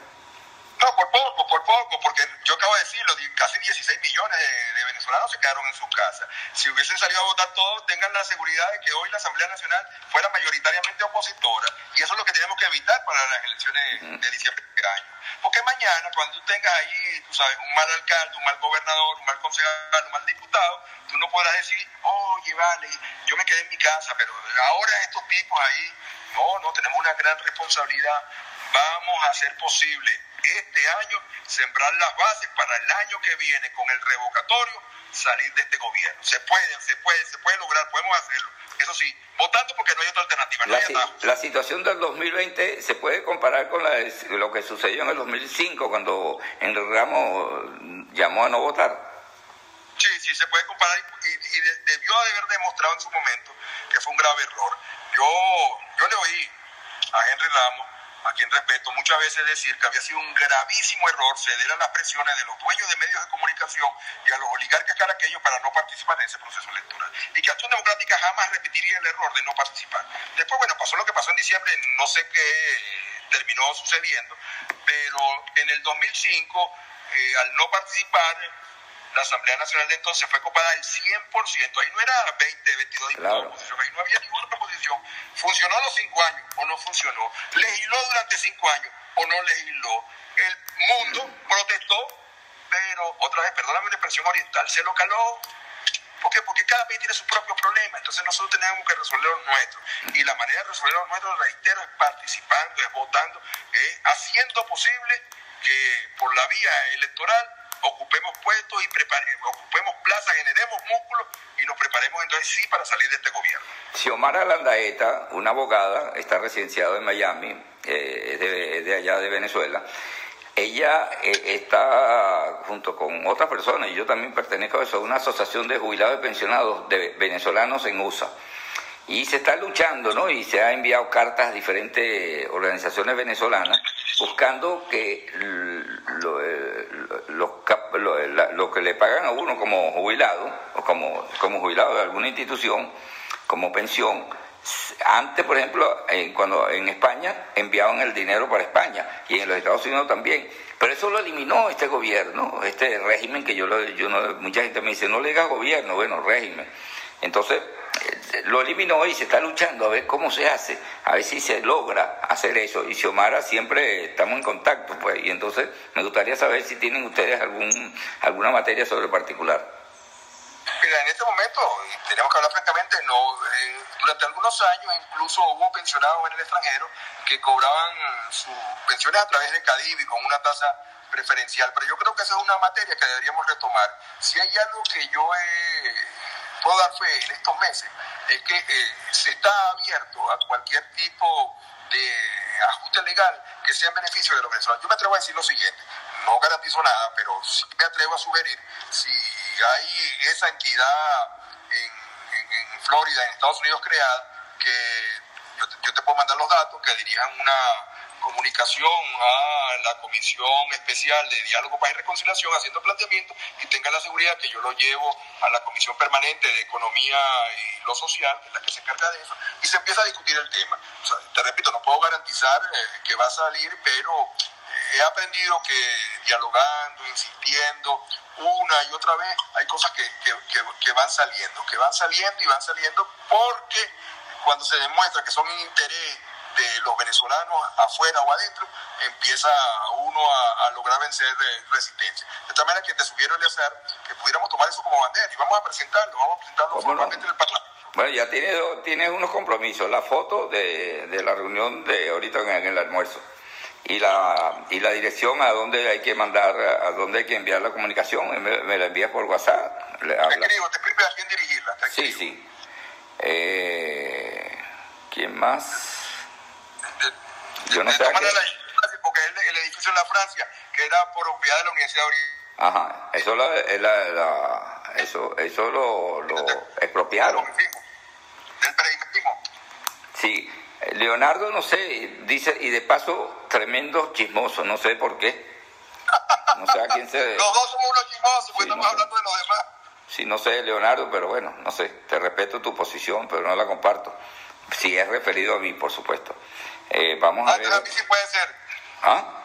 No, por poco, por poco, porque yo acabo de decirlo, casi 16 millones de, venezolanos se quedaron en sus casas. Si hubiesen salido a votar todos, tengan la seguridad de que hoy la Asamblea Nacional fuera mayoritariamente opositora. Y eso es lo que tenemos que evitar para las elecciones de diciembre de este año. Porque mañana, cuando tú tengas ahí, tú sabes, un mal alcalde, un mal gobernador, un mal concejal, un mal diputado, tú no podrás decir, oye, vale, yo me quedé en mi casa, pero ahora estos tipos ahí, no, no, tenemos una gran responsabilidad. Vamos a hacer posible este año sembrar las bases para el año que viene con el revocatorio salir de este gobierno. Se puede, se puede, se puede lograr, podemos hacerlo. Eso sí, votando porque no hay otra alternativa. la, situación del 2020 se puede comparar con lo que sucedió en el 2005 cuando Enrique Ramos llamó a no votar. Sí, sí, se puede comparar y, debió haber demostrado en su momento que fue un grave error. Yo, yo le oí a Henry Ramos a quien respeto, muchas veces decir que había sido un gravísimo error ceder a las presiones de los dueños de medios de comunicación y a los oligarcas caraqueños para no participar en ese proceso electoral. Y que Acción Democrática jamás repetiría el error de no participar. Después, bueno, pasó lo que pasó en diciembre, no sé qué terminó sucediendo, pero en el 2005, eh, al no participar, la Asamblea Nacional de entonces fue copada del 100%. Ahí no era 20, 22 diputados ahí no había ninguna proposición. ¿Funcionó los cinco años o no funcionó? ¿Legisló durante cinco años o no legisló? El mundo protestó, pero otra vez, perdóname la expresión oriental, se lo caló. ¿Por qué? Porque cada país tiene sus propios problemas, entonces nosotros tenemos que resolver los nuestros. Y la manera de resolver los nuestros, reitero, es participando, es votando, es haciendo posible que por la vía electoral ocupemos puestos y preparemos, ocupemos plazas, generemos músculos y nos preparemos entonces sí para salir de este gobierno. Xiomara Landaeta, una abogada, está residenciada en Miami, eh, es, de, allá de Venezuela. Ella eh, está junto con otras personas, y yo también pertenezco a eso, una asociación de jubilados y pensionados de venezolanos en USA y se está luchando, ¿no? Y se ha enviado cartas a diferentes organizaciones venezolanas buscando que lo, eh, lo, que le pagan a uno como jubilado, o como, como jubilado de alguna institución, como pensión, antes, por ejemplo, cuando en España enviaban el dinero para España y en los Estados Unidos también. Pero eso lo eliminó este gobierno, este régimen que yo, yo no, mucha gente me dice, no le diga gobierno, bueno, régimen. Entonces, eh, lo eliminó y se está luchando a ver cómo se hace, a ver si se logra hacer eso. Y Xiomara siempre estamos en contacto, pues, y entonces me gustaría saber si tienen ustedes algún, alguna materia sobre particular. Mira, en este momento, y tenemos que hablar francamente, no, eh, durante algunos años incluso hubo pensionados en el extranjero que cobraban sus pensiones a través de Cadivi con una tasa preferencial, pero yo creo que esa es una materia que deberíamos retomar. Si hay algo que yo puedo dar fe en estos meses, es que eh, se está abierto a cualquier tipo de ajuste legal que sea en beneficio de los venezolanos. Yo me atrevo a decir lo siguiente, no garantizo nada, pero sí me atrevo a sugerir si hay esa entidad en, Florida, en Estados Unidos creada, que yo te puedo mandar los datos, que dirijan una comunicación a la Comisión Especial de Diálogo, Paz y Reconciliación haciendo planteamientos y tenga la seguridad que yo lo llevo a la Comisión Permanente de Economía y lo Social, que es la que se encarga de eso, y se empieza a discutir el tema. te repito, no puedo garantizar eh, que va a salir, pero eh, he aprendido que dialogando, insistiendo, una y otra vez, hay cosas que, que van saliendo, que van saliendo y van saliendo porque cuando se demuestra que son interés de los venezolanos afuera o adentro, empieza uno a, lograr vencer de resistencia. De tal manera que te subieron el hacer que pudiéramos tomar eso como bandera y vamos a presentarlo, vamos a presentarlo formalmente en el Parlamento. Bueno, ya tiene, tiene unos compromisos, la foto de, de la reunión de ahorita en, el almuerzo y la, y la dirección a dónde hay que mandar, a dónde hay que enviar la comunicación, me, la envías por WhatsApp. Le te escribo, te escribo a quién dirigirla. sí, sí. Eh, ¿Quién más? Yo no sé. porque es el, edificio en la Francia, que era propiedad de la Universidad de Oriente. Ajá, eso, la, la, eso, eso lo, lo expropiaron. Del periodismo. Sí, Leonardo, no sé, dice, y de paso, tremendo chismoso, no sé por qué. No sé a quién se. los dos somos unos chismosos, pues estamos hablando de los demás. Sí, no sé, Leonardo, pero bueno, no sé, te respeto tu posición, pero no la comparto. Si es referido a mí, por supuesto. Eh, vamos a ver. a mí sí puede ser. ¿Ah?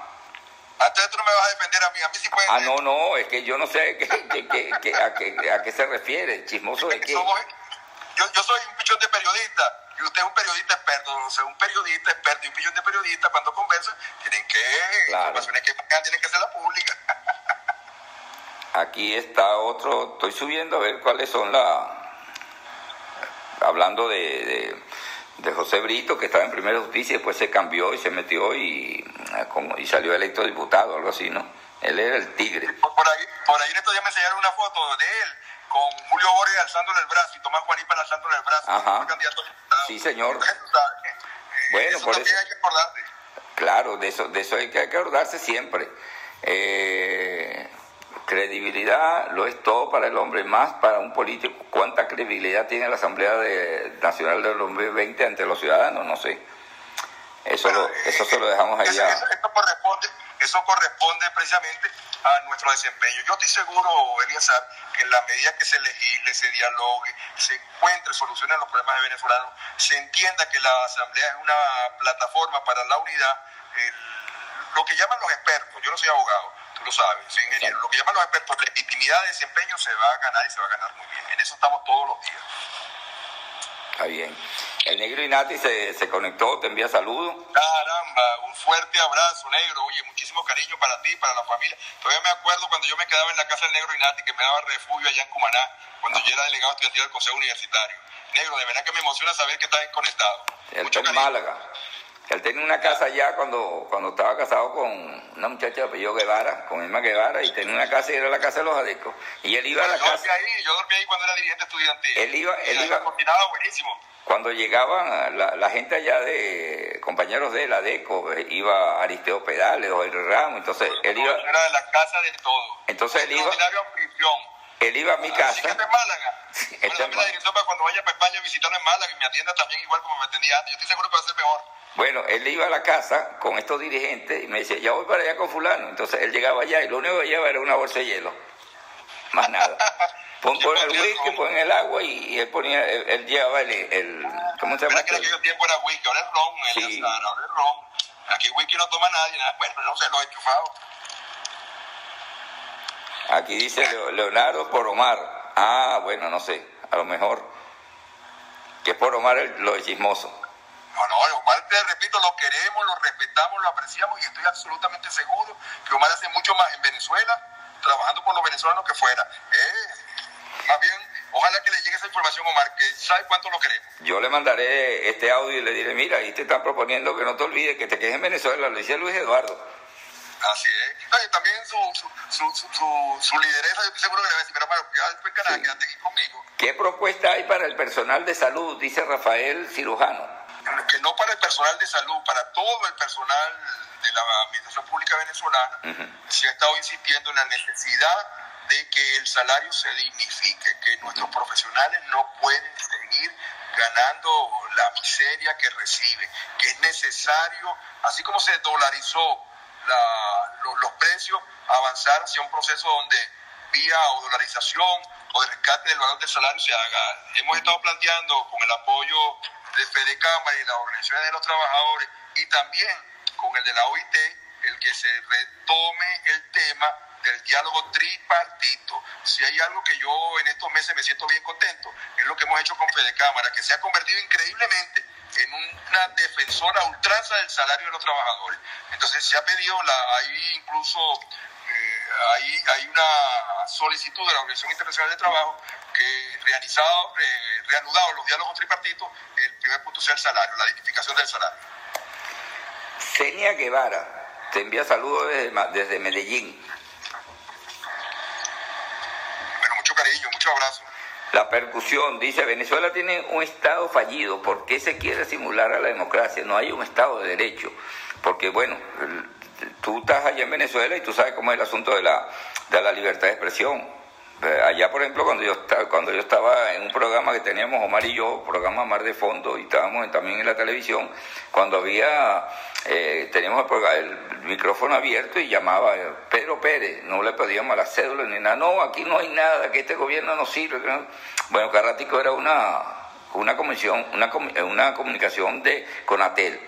Antes tú no me vas a defender a mí, a mí sí puede ah, ser. Ah, no, no, es que yo no sé que, a, qué, a, qué, se refiere, chismoso de qué. yo, yo soy un pichón de periodista y usted es un periodista experto, o sea, un periodista experto y un pichón de periodistas cuando conversan tienen que, claro. informaciones que tienen que ser la pública. Aquí está otro, estoy subiendo a ver cuáles son la... Hablando de de José Brito, que estaba en primera justicia, y después se cambió y se metió y, ah, como, y salió electo diputado, algo así, ¿no? Él era el tigre. Por, ahí, por ahí en estos días me enseñaron una foto de él con Julio Borges alzándole el brazo y Tomás Juanipa alzándole el brazo. Ajá. Candidato a. Sí, señor. Eh, bueno, eso por eso. hay que acordarte. Claro, de eso, de eso hay que acordarse siempre. Eh, credibilidad lo es todo para el hombre, más para un político. ¿Cuánta credibilidad tiene la Asamblea de, Nacional del 2020 ante los ciudadanos? No sé. Eso, lo, eso se lo dejamos ahí eso, eso, corresponde, eso corresponde precisamente a nuestro desempeño. Yo estoy seguro, Eliazar, que en la medida que se legisle, se dialogue, se encuentre soluciones a los problemas de venezolanos, se entienda que la Asamblea es una plataforma para la unidad, lo que llaman los expertos, yo no soy abogado, lo sabes, soy ingeniero. Lo que llaman los expertos, legitimidad de desempeño se va a ganar y se va a ganar muy bien. En eso estamos todos los días. Está bien. El negro Inati se, se conectó, te envía saludos. Caramba, un fuerte abrazo, negro. Oye, muchísimo cariño para ti, para la familia. Todavía me acuerdo cuando yo me quedaba en la casa del negro Inati, que me daba refugio allá en Cumaná, cuando yo era delegado estudiantil del Consejo Universitario. Negro, de verdad que me emociona saber que estás conectado. El Mucho Málaga. Él tenía una casa allá cuando, cuando estaba casado con una muchacha de apellido Guevara, con Emma Guevara, y tenía una casa y era la casa de los adecos. Y él iba a la yo casa. Ahí, yo dormí ahí cuando era dirigente estudiantil. Él iba. Él iba buenísimo. Cuando llegaban la, la, gente allá de compañeros de la ADECO, eh, iba Aristeo Pedales o el Ramo, entonces él iba. Era de la casa de todo. Entonces él iba. Él iba a mi casa. Sí, en Málaga. bueno, la dirección para cuando vaya para España visitarlo en Málaga y me atienda también igual como me atendía antes. Yo estoy seguro que va a ser mejor. Bueno, él iba a la casa con estos dirigentes y me decía, ya voy para allá con fulano. Entonces él llegaba allá y lo único que llevaba era una bolsa de hielo. Más nada. Pon, el whisky, pon el agua y él ponía, él, llevaba el, el, ¿cómo se llama? que en aquel tiempo era whisky, ahora es ron, sí. ahora es ron. Aquí whisky no toma nadie, nada. bueno, no sé, lo he enchufado. Aquí dice Leonardo por Omar. Ah, bueno, no sé, a lo mejor. Que es por Omar el- lo de chismoso. No, no, Omar, te repito, lo queremos, lo respetamos, lo apreciamos y estoy absolutamente seguro que Omar hace mucho más en Venezuela, trabajando por los venezolanos que fuera. Eh, más bien, ojalá que le llegue esa información Omar, que sabe cuánto lo queremos. Yo le mandaré este audio y le diré, mira, ahí te están proponiendo que no te olvides que te quedes en Venezuela, lo dice Luis Eduardo. Así es. También su, su, su, su, su- lideresa, yo estoy seguro que le va a decir, pero hermano, ya después Canadá, Sí. quédate aquí conmigo. ¿Qué propuesta hay para el personal de salud? Dice Rafael Cirujano. Que no para el personal de salud, para todo el personal de la Administración Pública Venezolana, se ha estado insistiendo en la necesidad de que el salario se dignifique, que nuestros profesionales no pueden seguir ganando la miseria que reciben, que es necesario, así como se dolarizó la- lo- los precios, avanzar hacia un proceso donde vía o dolarización o de rescate del valor del salario se haga. Hemos estado planteando con el apoyo de Fede Cámara y las organizaciones de los trabajadores y también con el de la OIT el que se retome el tema del diálogo tripartito. Si hay algo que yo en estos meses me siento bien contento, es lo que hemos hecho con Fede Cámara, que se ha convertido increíblemente en una defensora a ultranza del salario de los trabajadores. Entonces se ha pedido, la, hay incluso eh, hay, hay una solicitud de la Organización Internacional de Trabajo que realizado, eh, reanudado los diálogos tripartitos, el primer punto sea el salario, la dignificación del salario. Senia Guevara te envía saludos desde, desde Medellín. Bueno, mucho cariño, mucho abrazo. La percusión dice, Venezuela tiene un Estado fallido, ¿por qué se quiere simular a la democracia? No hay un Estado de derecho, porque bueno, tú estás allá en Venezuela y tú sabes cómo es el asunto de la, de la libertad de expresión. Eh, Allá, por ejemplo, cuando yo, esta- cuando yo estaba en un programa que teníamos Omar y yo, programa Mar de Fondo, y estábamos también en la televisión, cuando había, eh, teníamos el, el micrófono abierto y llamaba eh, Pedro Pérez, no le pedíamos la cédula ni nada, no, aquí no hay nada, que este gobierno no sirve. Bueno, cada ratico era una, una comisión, una, comu- una comunicación de Conatel.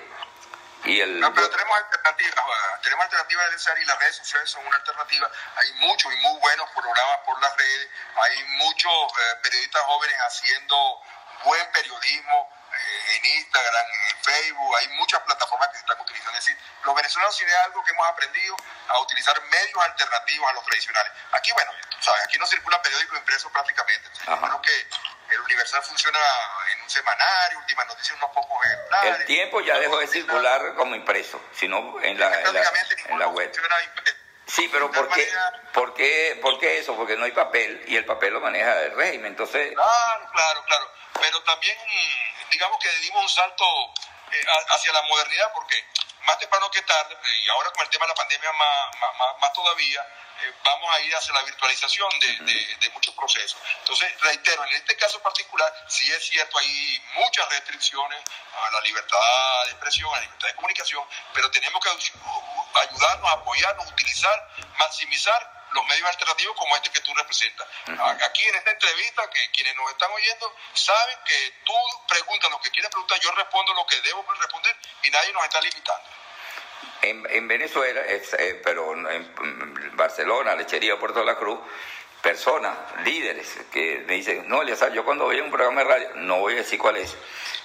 Y el, No, pero tenemos alternativas, tenemos alternativas de ser y las redes sociales son una alternativa. Hay muchos y muy buenos programas por las redes, hay muchos eh, periodistas jóvenes haciendo buen periodismo eh, en Instagram, en Facebook, hay muchas plataformas que se están utilizando. Es decir, los venezolanos tienen algo que hemos aprendido a utilizar medios alternativos a los tradicionales. Aquí, bueno, sabes, aquí no circula periódico impreso prácticamente. Creo que el Universal funciona en un semanario, últimas noticias, unos pocos ejemplares. el tiempo ya dejó de circular como impreso, sino en la, en la, en la web. Sí, pero ¿por qué, manera- por, qué, ¿por qué eso? Porque no hay papel y el papel lo maneja el régimen. Entonces, Claro, claro, claro. Pero también, digamos que dimos un salto eh, hacia la modernidad, porque más temprano que tarde, y ahora con el tema de la pandemia más, más, más- más todavía, eh, vamos a ir hacia la virtualización de, de- de muchos procesos. Entonces, reitero, en este caso particular, sí es cierto, hay muchas restricciones a la libertad de expresión, a la libertad de comunicación, pero tenemos que ayudarnos, apoyarnos, utilizar, maximizar los medios alternativos como este que tú representas. Aquí en esta entrevista, que quienes nos están oyendo saben que tú preguntas lo que quieres preguntar, yo respondo lo que debo responder y nadie nos está limitando. En, en Venezuela, eh, pero en, Barcelona, Lechería, Puerto de la Cruz, personas, líderes, que me dicen, no, Eliazar, yo cuando voy un programa de radio, no voy a decir cuál es.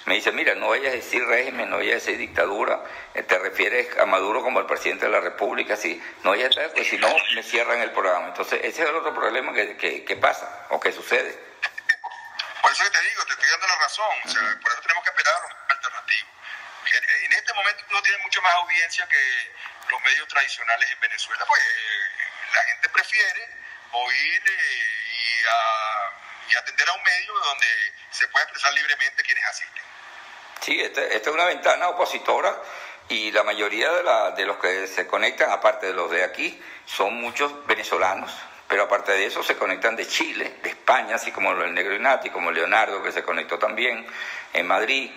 Me dicen, mira, no vayas a decir régimen, no vayas a decir dictadura, eh, te refieres a Maduro como el presidente de la República, sí, no vayas a decir, pues si no, me cierran el programa. Entonces, ese es el otro problema que, que, pasa o que sucede. Por eso que te digo, te estoy dando la razón, o sea, por eso tenemos que esperar a alternativos. Que En este momento incluso tiene mucho más audiencia que los medios tradicionales en Venezuela, pues eh, la gente prefiere oír eh, y, a- y atender a un medio donde se pueda expresar libremente quienes asisten. Sí, esta esta es una ventana opositora y la mayoría de, la- de los que se conectan, aparte de los de aquí, son muchos venezolanos. Pero aparte de eso se conectan de Chile, de España, así como el Negro Inati, como Leonardo, que se conectó también en Madrid.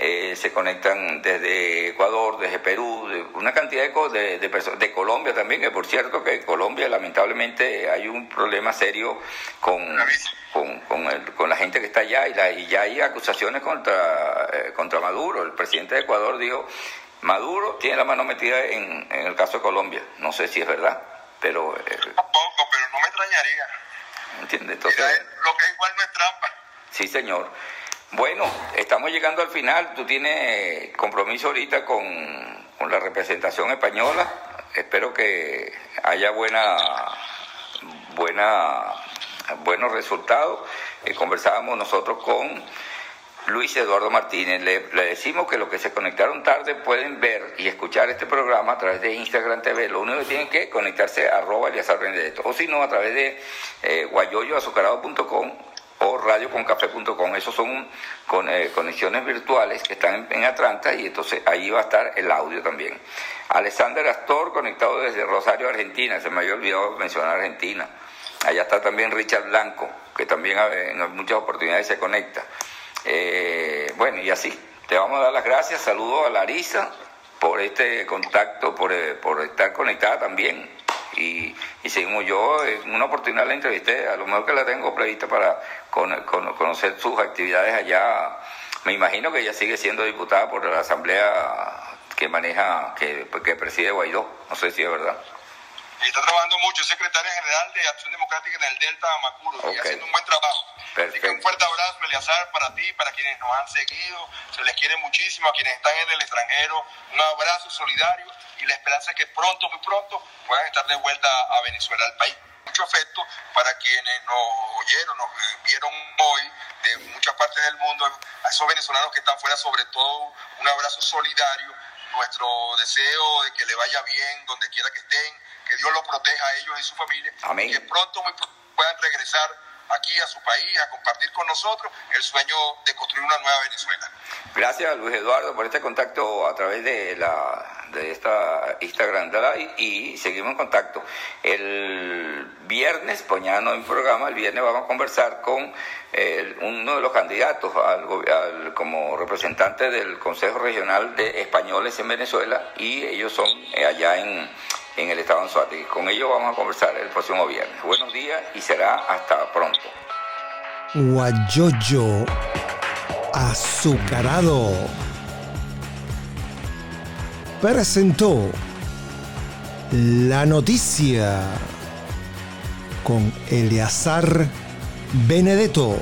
Eh, se conectan desde Ecuador, desde Perú, de una cantidad de, de, de personas, de Colombia también, que por cierto que en Colombia lamentablemente hay un problema serio con, con, con, el- con la gente que está allá y, la- y ya hay acusaciones contra, eh, contra Maduro. El presidente de Ecuador dijo, Maduro tiene la mano metida en, en el caso de Colombia. No sé si es verdad, pero... eh, Tampoco, pero no me extrañaría. ¿Entiendes? Entonces... lo que igual no es trampa. Sí, señor. Bueno, estamos llegando al final. Tú tienes compromiso ahorita con, con la representación española. Espero que haya buena, buena, buenos resultados. Eh, conversábamos nosotros con Luis Eduardo Martínez. Le, decimos que los que se conectaron tarde pueden ver y escuchar este programa a través de Instagram TV. Lo único que tienen que conectarse a arroba Eliazar Benedetto. O si no, a través de eh, guayoyoazucarado.com o radioconcafe.com. Esos son con, eh, conexiones virtuales que están en, Atlanta y entonces ahí va a estar el audio también. Alexander Astor conectado desde Rosario, Argentina. Se me había olvidado mencionar Argentina. Allá está también Richard Blanco, que también en muchas oportunidades se conecta. Eh, bueno, y así, te vamos a dar las gracias. Saludo a Larisa por este contacto, por, eh, por estar conectada también. Y, y, seguimos yo, en una oportunidad la entrevisté, a lo mejor que la tengo prevista para conocer sus actividades allá. Me imagino que ella sigue siendo diputada por la asamblea que maneja, que, que preside Guaidó, no sé si es verdad. Y está trabajando mucho, es secretaria general de Acción Democrática en el Delta Macuro, y haciendo un buen trabajo. Perfecto. un fuerte abrazo, Eliazar, para ti, para quienes nos han seguido. Se les quiere muchísimo a quienes están en el extranjero. Un abrazo solidario y la esperanza es que pronto, muy pronto, puedan estar de vuelta a Venezuela, al país. Mucho afecto para quienes nos oyeron, nos vieron hoy de muchas partes del mundo, a esos venezolanos que están fuera, sobre todo un abrazo solidario, nuestro deseo de que le vaya bien donde quiera que estén, que Dios los proteja a ellos y su familia, y que pronto, muy pronto puedan regresar aquí a su país, a compartir con nosotros el sueño de construir una nueva Venezuela. Gracias Luis Eduardo por este contacto a través de la de esta Instagram Live y seguimos en contacto. El viernes, pues ya no hay programa, el viernes vamos a conversar con uno de los candidatos al, como representante del Consejo Regional de Españoles en Venezuela y ellos son eh, allá en en el estado de Con ellos vamos a conversar el próximo viernes. Buenos días y será hasta pronto. Guayoyo azucarado presentó la noticia con Eleazar Benedetto.